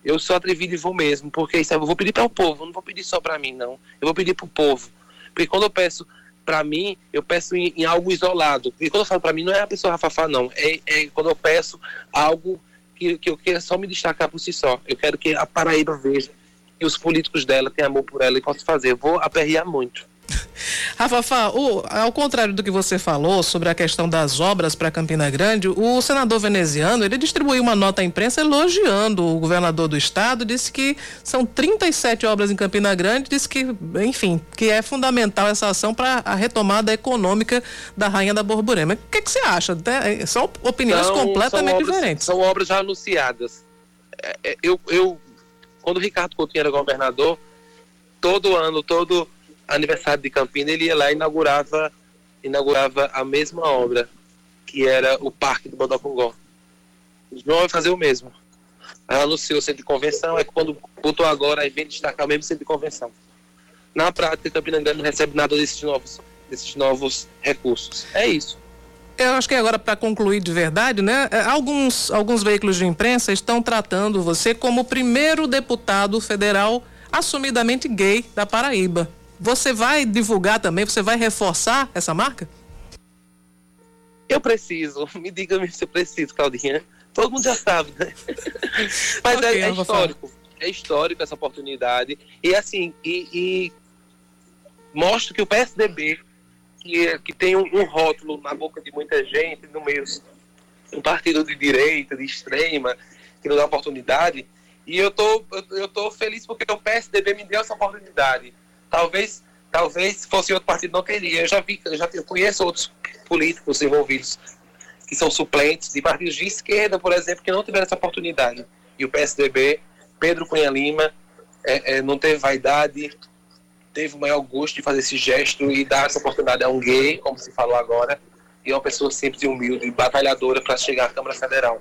Eu sou atrevido e vou mesmo, porque isso eu vou pedir para o povo, não vou pedir só para mim, não. Eu vou pedir para o povo. Porque quando eu peço para mim, eu peço em, em, algo isolado. E quando eu falo para mim, não é a pessoa Rafafá, não. É, é, quando eu peço algo que, que eu quero só me destacar por si só. Eu quero que a Paraíba veja que os políticos dela têm amor por ela e posso fazer. Eu vou aperrear muito. Rafa, Fá, o, ao contrário do que você falou sobre a questão das obras para Campina Grande, o senador veneziano ele distribuiu uma nota à imprensa elogiando o governador do estado, disse que são 37 obras em Campina Grande, disse que, enfim, que é fundamental essa ação para a retomada econômica da Rainha da Borborema. O que, que você acha? É, são opiniões são, completamente são obras, diferentes. São obras já anunciadas. É, é, eu, eu, quando o Ricardo Coutinho era governador, todo ano, todo aniversário de Campina, ele ia lá e inaugurava, inaugurava a mesma obra, que era o Parque do Bodocongó. João vai fazer o mesmo. Anunciou o centro de convenção, é quando botou agora, aí vem destacar o mesmo centro de convenção. Na prática, Campina Grande não recebe nada desses novos, desses novos recursos. É isso. Eu acho que agora, para concluir de verdade, né? é, Alguns, alguns veículos de imprensa estão tratando você como o primeiro deputado federal assumidamente gay da Paraíba. Você vai divulgar também, você vai reforçar essa marca? Eu preciso, me diga se eu preciso, Claudinha. Todo mundo já sabe, né? Mas Ok, é, é histórico. É histórico essa oportunidade. E assim, e, e mostra que o PSDB, que, que tem um, um rótulo na boca de muita gente, no meio um partido de direita, de extrema, que não dá oportunidade. E eu tô, eu, eu tô feliz porque o PSDB me deu essa oportunidade. Talvez, talvez se fosse outro partido não queria. Eu já vi, eu já eu conheço outros políticos envolvidos que são suplentes de partidos de esquerda, por exemplo, que não tiveram essa oportunidade. E o PSDB, Pedro Cunha Lima, é, é, não teve vaidade, teve o maior gosto de fazer esse gesto e dar essa oportunidade a um gay, como se falou agora, e uma pessoa simples e humilde, batalhadora para chegar à Câmara Federal.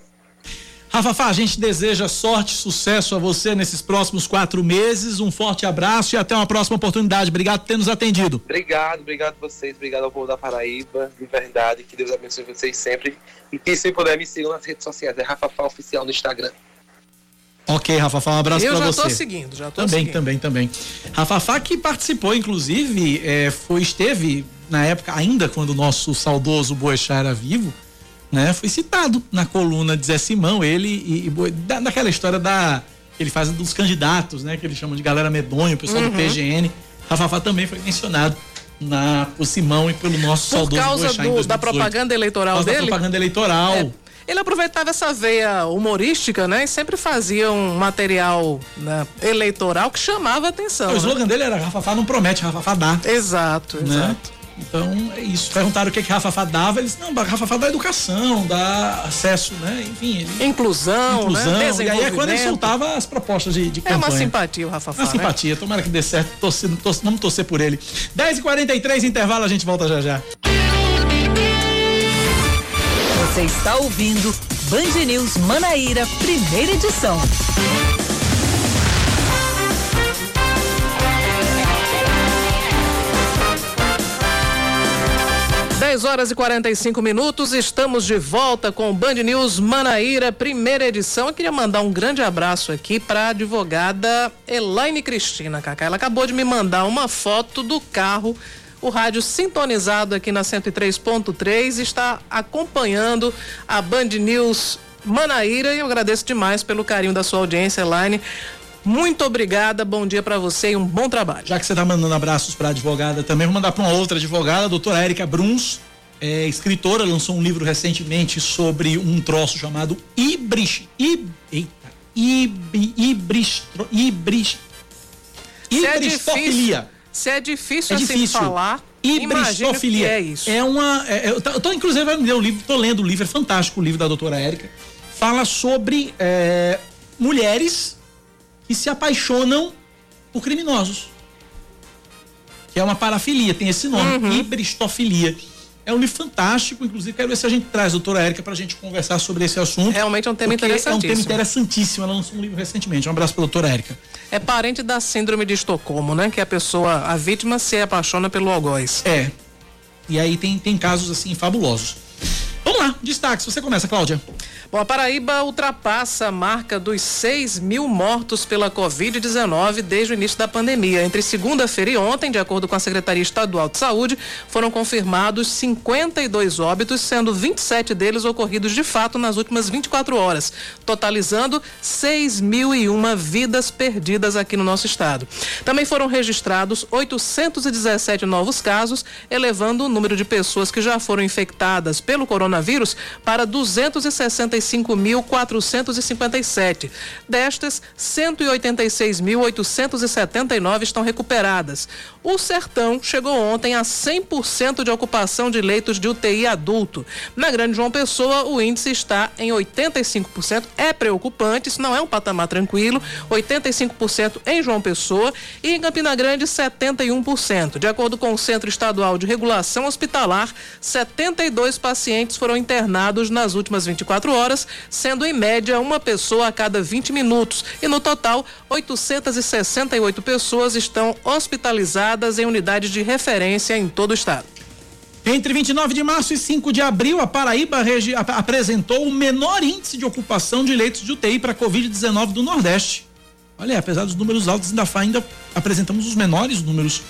Rafa Fá, a gente deseja sorte, sucesso a você nesses próximos quatro meses. Um forte abraço e até uma próxima oportunidade. Obrigado por ter nos atendido. Obrigado, obrigado a vocês, obrigado ao povo da Paraíba, de verdade, que Deus abençoe vocês sempre. E que se puder me sigam nas redes sociais, é Rafa Fá Oficial no Instagram. Ok, Rafa Fá, um abraço eu pra já você. tô seguindo, já tô Também, seguindo. também, também. Rafa Fá que participou, inclusive, é, foi, esteve na época, ainda quando o nosso saudoso Boechat era vivo, né? Foi citado na coluna de Zé Simão, ele e, e da, daquela história da. que ele faz dos candidatos, né? Que eles chamam de galera medonha, o pessoal Uhum. do PGN. Rafa Fá também foi mencionado na, por Simão e pelo nosso Por saudoso causa em do- 2018. da propaganda eleitoral Por causa da dele? propaganda eleitoral. É, ele aproveitava essa veia humorística, né? E sempre fazia um material né, eleitoral que chamava a atenção. o né? slogan dele era Rafa Fá não promete, Rafa Fá dá. Exato, né? exato. Então é isso. Perguntaram o que, que Rafa Fá dava. Eles, não, Rafa Fá dá educação, dá acesso, né? Enfim. Ele, Inclusão, inclusão. né? E aí é quando ele soltava as propostas de, de É uma campanha. simpatia o Rafa Fá, Uma né? simpatia. Tomara que dê certo. Torcendo, torce- vamos torcer por ele. 10h43, intervalo, a gente volta já já. Você está ouvindo Band News Manaíra, primeira edição. 10 horas e 45 minutos, estamos de volta com Band News Manaíra, primeira edição. Eu queria mandar um grande abraço aqui para a advogada Elaine Cristina, Cacá. Ela acabou de me mandar uma foto do carro, o rádio sintonizado aqui na 103.3, está acompanhando a Band News Manaíra e eu agradeço demais pelo carinho da sua audiência, Elaine. Muito obrigada, bom dia para você e um bom trabalho. Já que você tá mandando abraços pra advogada também, vou mandar pra uma outra advogada, a doutora Érica Bruns, é, escritora, lançou um livro recentemente sobre um troço chamado ibris, ib, eita, ib, ibris, Se é ibristofilia. difícil, se é difícil, É assim difícil. falar, imagina o que Ibristofilia. é isso. É uma. é- eu, tô, eu tô, inclusive, vai me ler o livro, tô lendo o livro, é fantástico o livro da doutora Érica. Fala sobre é, mulheres que se apaixonam por criminosos. Que é uma parafilia, tem esse nome, Uhum. ibristofilia. É um livro fantástico, inclusive quero ver se a gente traz a doutora Érica pra gente conversar sobre esse assunto. Realmente é um tema porque É um tema interessantíssimo. interessantíssimo. Ela lançou um livro recentemente. Um abraço pra doutora Érica. É parente da síndrome de Estocolmo, né? Que a pessoa, a vítima se apaixona pelo algoz. É. E aí tem, tem casos assim fabulosos. Destaques. Você começa, Cláudia. Bom, a Paraíba ultrapassa a marca dos 6 mil mortos pela Covid-19 desde o início da pandemia. Entre segunda-feira e ontem, de acordo com a Secretaria Estadual de Saúde, foram confirmados 52 óbitos, sendo 27 deles ocorridos de fato nas últimas 24 horas, totalizando 6.001 vidas perdidas aqui no nosso estado. Também foram registrados 817 novos casos, elevando o número de pessoas que já foram infectadas pelo coronavírus para 260 185.457. Destas, 186.879 estão recuperadas. O Sertão chegou ontem a 100% de ocupação de leitos de UTI adulto. Na Grande João Pessoa, o índice está em 85%. É preocupante, isso não é um patamar tranquilo. 85% em João Pessoa e em Campina Grande, 71%. De acordo com o Centro Estadual de Regulação Hospitalar, 72 pacientes foram internados nas últimas 24 horas, sendo em média uma pessoa a cada 20 minutos. E no total, 868 pessoas estão hospitalizadas em unidades de referência em todo o estado. Entre 29 de março e 5 de abril, a Paraíba ap apresentou o menor índice de ocupação de leitos de UTI para Covid-19 do Nordeste. Olha, apesar dos números altos, ainda, ainda apresentamos os menores números.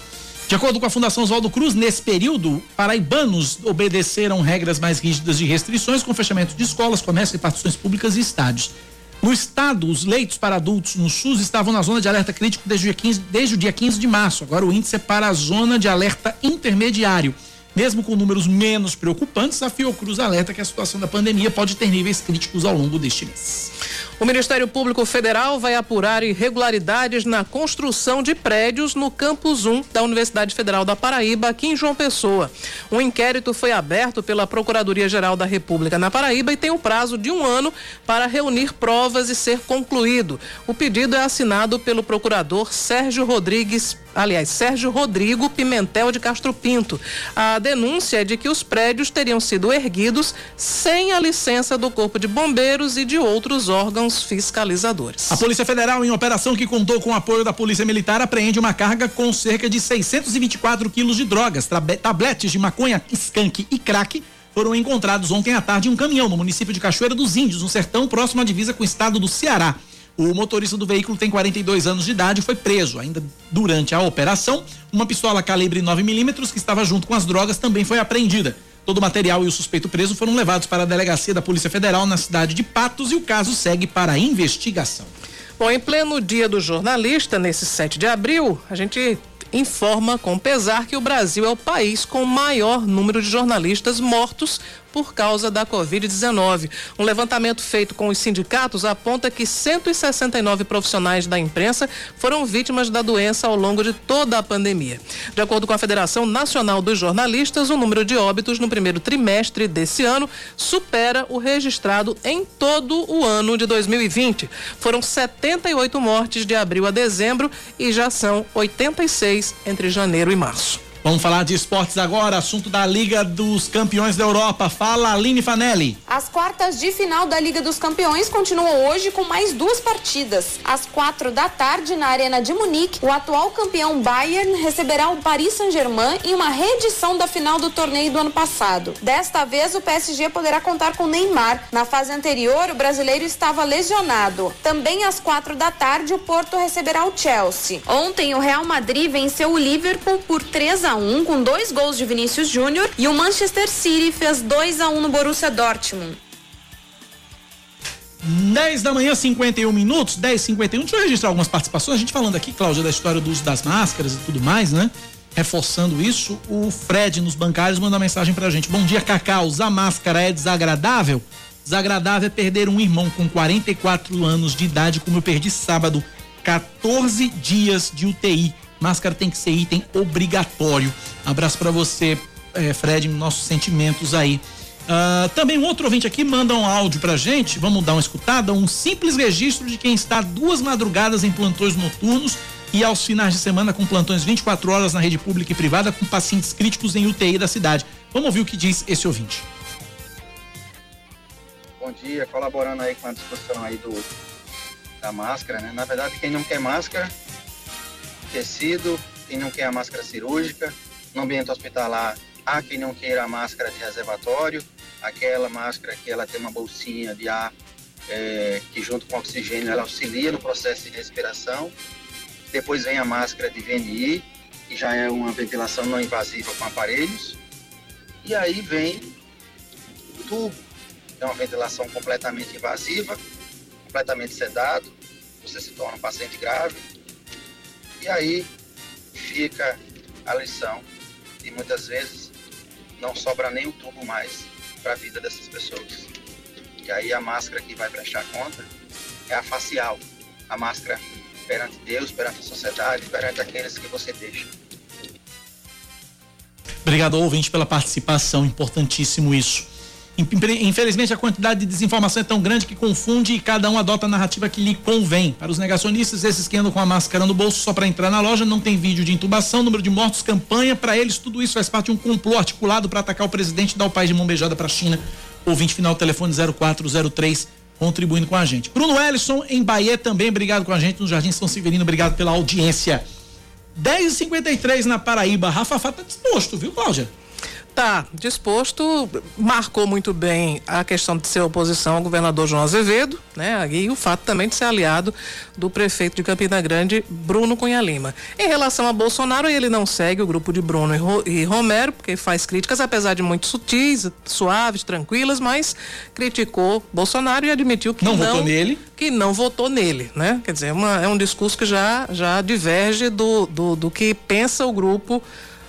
De acordo com a Fundação Oswaldo Cruz, nesse período, paraibanos obedeceram regras mais rígidas de restrições, com fechamento de escolas, comércio, repartições públicas e estádios. No estado, os leitos para adultos no SUS estavam na zona de alerta crítico desde o dia 15, desde o dia 15 de março. Agora o índice é para a zona de alerta intermediário. Mesmo com números menos preocupantes, a Fiocruz alerta que a situação da pandemia pode ter níveis críticos ao longo deste mês. O Ministério Público Federal vai apurar irregularidades na construção de prédios no campus 1 da Universidade Federal da Paraíba, aqui em João Pessoa. Um inquérito foi aberto pela Procuradoria-Geral da República na Paraíba e tem o prazo de um ano para reunir provas e ser concluído. O pedido é assinado pelo procurador Sérgio Rodrigues aliás, Sérgio Rodrigo Pimentel de Castro Pinto. A denúncia é de que os prédios teriam sido erguidos sem a licença do Corpo de Bombeiros e de outros órgãos fiscalizadores. A Polícia Federal, em operação que contou com o apoio da Polícia Militar, apreende uma carga com cerca de 624 quilos de drogas, tabletes de maconha, skunk e crack foram encontrados ontem à tarde em um caminhão no município de Cachoeira dos Índios, no sertão próximo à divisa com o estado do Ceará. O motorista do veículo tem 42 anos de idade e foi preso. Ainda durante a operação, uma pistola calibre 9 milímetros que estava junto com as drogas também foi apreendida. Todo o material e o suspeito preso foram levados para a delegacia da Polícia Federal na cidade de Patos e o caso segue para investigação. Bom, em pleno dia do jornalista, nesse 7 de abril, a gente informa com pesar que o Brasil é o país com maior número de jornalistas mortos por causa da Covid-19. Um levantamento feito com os sindicatos aponta que 169 profissionais da imprensa foram vítimas da doença ao longo de toda a pandemia. De acordo com a Federação Nacional dos Jornalistas, o número de óbitos no primeiro trimestre desse ano supera o registrado em todo o ano de 2020. Foram 78 mortes de abril a dezembro e já são 86 entre janeiro e março. Vamos falar de esportes agora, assunto da Liga dos Campeões da Europa. Fala, Aline Fanelli. As quartas de final da Liga dos Campeões continuam hoje com mais duas partidas. Às quatro da tarde, na Arena de Munique, o atual campeão Bayern receberá o Paris Saint-Germain em uma reedição da final do torneio do ano passado. Desta vez, o PSG poderá contar com Neymar. Na fase anterior, o brasileiro estava lesionado. Também às quatro da tarde, o Porto receberá o Chelsea. Ontem, o Real Madrid venceu o Liverpool por 3 a 1 com dois gols de Vinícius Júnior e o Manchester City fez 2 a 1 no Borussia Dortmund. 10 da manhã, 51 minutos, 10 51 Deixa eu registrar algumas participações. A gente falando aqui, Cláudia, da história do uso das máscaras e tudo mais, né? Reforçando isso, o Fred nos bancários manda mensagem pra gente. Bom dia, Cacá. Usar máscara é desagradável? Desagradável é perder um irmão com 44 anos de idade, como eu perdi sábado. 14 dias de UTI. Máscara tem que ser item obrigatório. Abraço para você, é, Fred, nossos sentimentos aí. Uh, também um outro ouvinte aqui manda um áudio pra gente, vamos dar uma escutada, um simples registro de quem está duas madrugadas em plantões noturnos e aos finais de semana com plantões 24 horas na rede pública e privada com pacientes críticos em UTI da cidade. Vamos ouvir o que diz esse ouvinte. Bom dia, colaborando aí com a discussão aí do da máscara, né? Na verdade, quem não quer máscara tecido, quem não quer a máscara cirúrgica. No ambiente hospitalar, há quem não queira a máscara de reservatório, aquela máscara que ela tem uma bolsinha de ar é, que junto com oxigênio ela auxilia no processo de respiração. Depois vem a máscara de VNI, que já é uma ventilação não invasiva com aparelhos. E aí vem o tubo, que é uma ventilação completamente invasiva, completamente sedado, você se torna um paciente grave, e aí fica a lição e muitas vezes não sobra nem o tubo mais para a vida dessas pessoas. E aí a máscara que vai prestar conta é a facial, a máscara perante Deus, perante a sociedade, perante aqueles que você deixa. Obrigado, ouvinte, pela participação. Importantíssimo isso. Infelizmente, a quantidade de desinformação é tão grande que confunde e cada um adota a narrativa que lhe convém. Para os negacionistas, esses que andam com a máscara no bolso só para entrar na loja, não tem vídeo de intubação, número de mortos, campanha. Para eles, tudo isso faz parte de um complô articulado para atacar o presidente e dar o país de mão beijada para a China. Ouvinte final, telefone 0403, contribuindo com a gente. Bruno Ellison, em Bahia, também, obrigado com a gente. No Jardim São Severino, obrigado pela audiência. 10h53 na Paraíba. Rafa Fá tá disposto, viu, Cláudia? Tá disposto, marcou muito bem a questão de ser oposição ao governador João Azevedo, né? E o fato também de ser aliado do prefeito de Campina Grande, Bruno Cunha Lima. Em relação a Bolsonaro, ele não segue o grupo de Bruno e Romero, porque faz críticas, apesar de muito sutis, suaves, tranquilas, mas criticou Bolsonaro e admitiu que não, não votou nele. Que não votou nele, né? Quer dizer, uma, é um discurso que já, já diverge do, do, do que pensa o grupo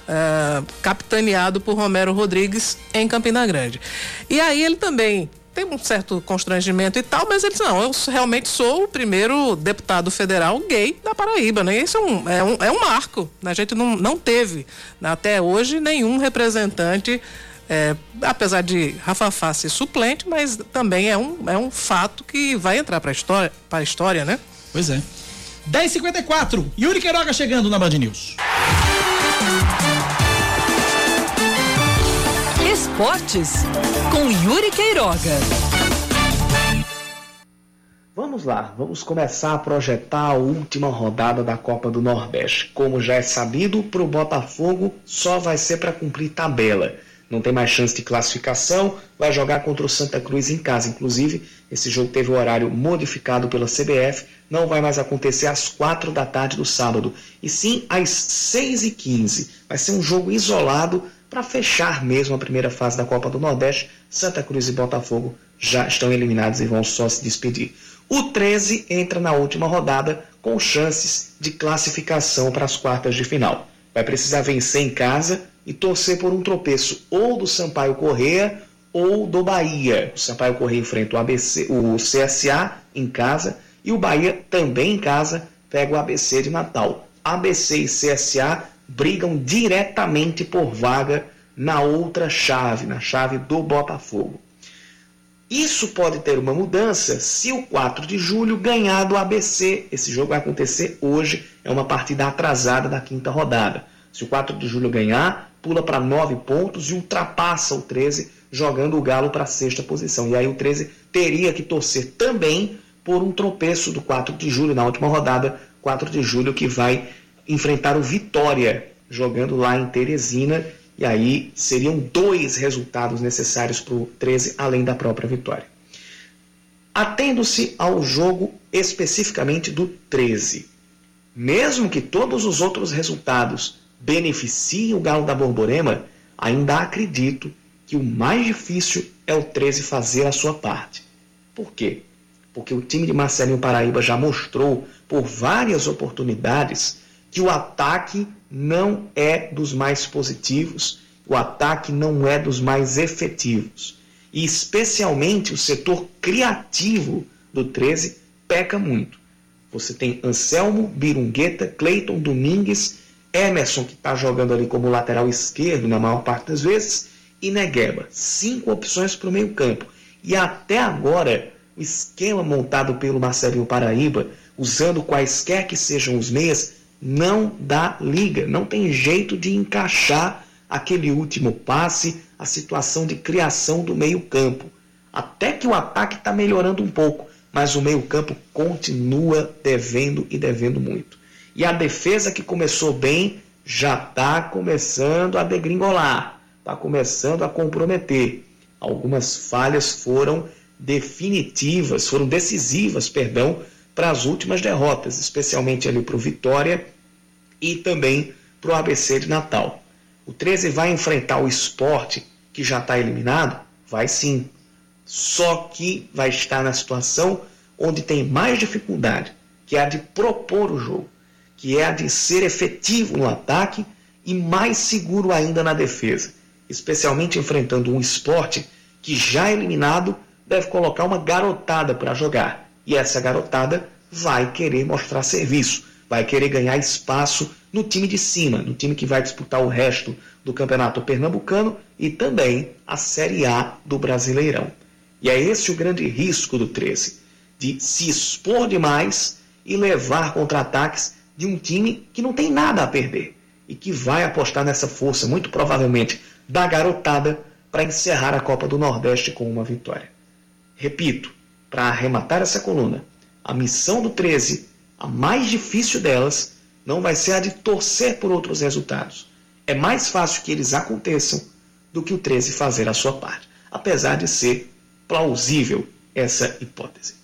uh, capitaneado por Romero Rodrigues em Campina Grande. E aí ele também tem um certo constrangimento e tal, mas ele disse, não, eu realmente sou o primeiro deputado federal gay da Paraíba, né? Isso é um, é um, é um marco. Né? A gente não, não teve, até hoje, nenhum representante, é, apesar de Rafa Fá ser suplente, mas também é um, é um fato que vai entrar para história, a história, né? Pois é. 10h54, Yuri Queiroga chegando na Band News. Esportes com Yuri Queiroga. Vamos lá, vamos começar a projetar a última rodada da Copa do Nordeste. Como já é sabido, para o Botafogo só vai ser para cumprir tabela. Não tem mais chance de classificação, vai jogar contra o Santa Cruz em casa. Inclusive, esse jogo teve o horário modificado pela CBF, não vai mais acontecer às quatro da tarde do sábado, e sim às seis e quinze. Vai ser um jogo isolado para fechar mesmo a primeira fase da Copa do Nordeste, Santa Cruz e Botafogo já estão eliminados e vão só se despedir. O 13 entra na última rodada com chances de classificação para as quartas de final. Vai precisar vencer em casa e torcer por um tropeço ou do Sampaio Correia ou do Bahia. O Sampaio Correia enfrenta o, ABC, o CSA em casa e o Bahia também em casa pega o ABC de Natal. ABC e CSA brigam diretamente por vaga na outra chave, na chave do Botafogo. Isso pode ter uma mudança se o 4 de julho ganhar do ABC. Esse jogo vai acontecer hoje, é uma partida atrasada da quinta rodada. Se o 4 de julho ganhar, pula para 9 pontos e ultrapassa o 13, jogando o Galo para a sexta posição. E aí o 13 teria que torcer também por um tropeço do 4 de julho na última rodada, 4 de julho que vai enfrentar o Vitória, jogando lá em Teresina. E aí seriam dois resultados necessários para o 13, além da própria vitória. Atendo-se ao jogo especificamente do 13. Mesmo que todos os outros resultados beneficiem o Galo da Borborema, ainda acredito que o mais difícil é o 13 fazer a sua parte. Por quê? Porque o time de Marcelinho Paraíba já mostrou por várias oportunidades que o ataque não é dos mais positivos, o ataque não é dos mais efetivos. E especialmente o setor criativo do 13 peca muito. Você tem Anselmo, Birungueta, Cleiton Domingues, Emerson, que está jogando ali como lateral esquerdo na maior parte das vezes, e Negueba. Cinco opções para o meio-campo. E até agora, o esquema montado pelo Marcelinho Paraíba, usando quaisquer que sejam os meias, não dá liga, não tem jeito de encaixar aquele último passe, a situação de criação do meio-campo. Até que o ataque está melhorando um pouco, mas o meio-campo continua devendo e devendo muito. E a defesa que começou bem já está começando a degringolar, está começando a comprometer. Algumas falhas foram definitivas, foram decisivas, perdão, para as últimas derrotas, especialmente ali para o Vitória e também para o ABC de Natal. O 13 vai enfrentar o esporte, que já está eliminado? Vai sim. Só que vai estar na situação onde tem mais dificuldade, que é a de propor o jogo, que é a de ser efetivo no ataque e mais seguro ainda na defesa, especialmente enfrentando um esporte que já eliminado deve colocar uma garotada para jogar. E essa garotada vai querer mostrar serviço, vai querer ganhar espaço no time de cima, no time que vai disputar o resto do Campeonato Pernambucano e também a Série A do Brasileirão. E é esse o grande risco do 13, de se expor demais e levar contra-ataques de um time que não tem nada a perder e que vai apostar nessa força, muito provavelmente da garotada, para encerrar a Copa do Nordeste com uma vitória. Repito, para arrematar essa coluna, a missão do 13, a mais difícil delas, não vai ser a de torcer por outros resultados. É mais fácil que eles aconteçam do que o 13 fazer a sua parte, apesar de ser plausível essa hipótese.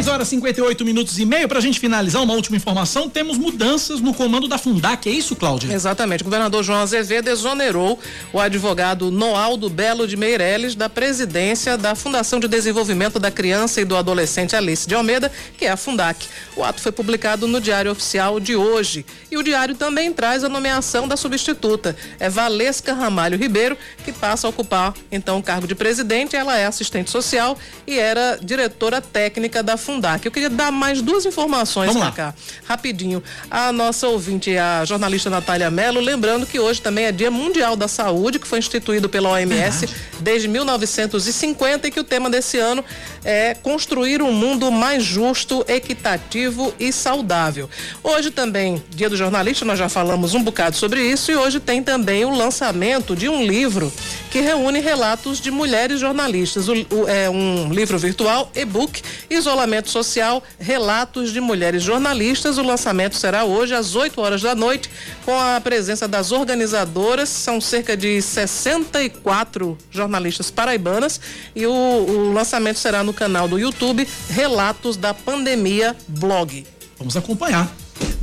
10 horas 58 minutos e meio. Para a gente finalizar, uma última informação: temos mudanças no comando da Fundac. É isso, Cláudia? Exatamente. O governador João Azevedo exonerou o advogado Noaldo Belo de Meirelles da presidência da Fundação de Desenvolvimento da Criança e do Adolescente Alice de Almeida, que é a Fundac. O ato foi publicado no Diário Oficial de hoje. E o diário também traz a nomeação da substituta. É Valesca Ramalho Ribeiro, que passa a ocupar então o cargo de presidente. Ela é assistente social e era diretora técnica da Fundac. Eu queria dar mais duas informações para cá, rapidinho. A nossa ouvinte, a jornalista Natália Mello, lembrando que hoje também é Dia Mundial da Saúde, que foi instituído pela OMS Verdade. desde 1950 e que o tema desse ano é construir um mundo mais justo, equitativo e saudável. Hoje também, Dia do Jornalista, nós já falamos um bocado sobre isso e hoje tem também o lançamento de um livro que reúne relatos de mulheres jornalistas. O, o, é um livro virtual, e-book, Isolamento Social, Relatos de Mulheres Jornalistas. O lançamento será hoje às 8 horas da noite, com a presença das organizadoras. São cerca de 64 jornalistas paraibanas e o, o lançamento será no canal do YouTube Relatos da Pandemia Blog. Vamos acompanhar.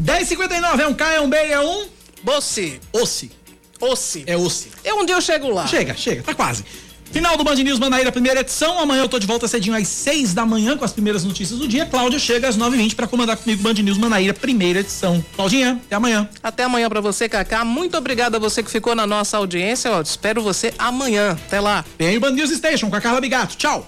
10:59 é um K, é um B, é um Bossi. Ossi. Ossi. É Ossi. É um dia eu chego lá. Chega, chega, tá quase. Final do Band News Manaíra, primeira edição. Amanhã eu tô de volta cedinho às seis da manhã com as primeiras notícias do dia. Cláudia chega às nove e vinte para comandar comigo Band News Manaíra, primeira edição. Claudinha, até amanhã. Até amanhã para você, Cacá. Muito obrigada a você que ficou na nossa audiência. Ó, espero você amanhã. Até lá. Tem o Band News Station com a Carla Bigato. Tchau.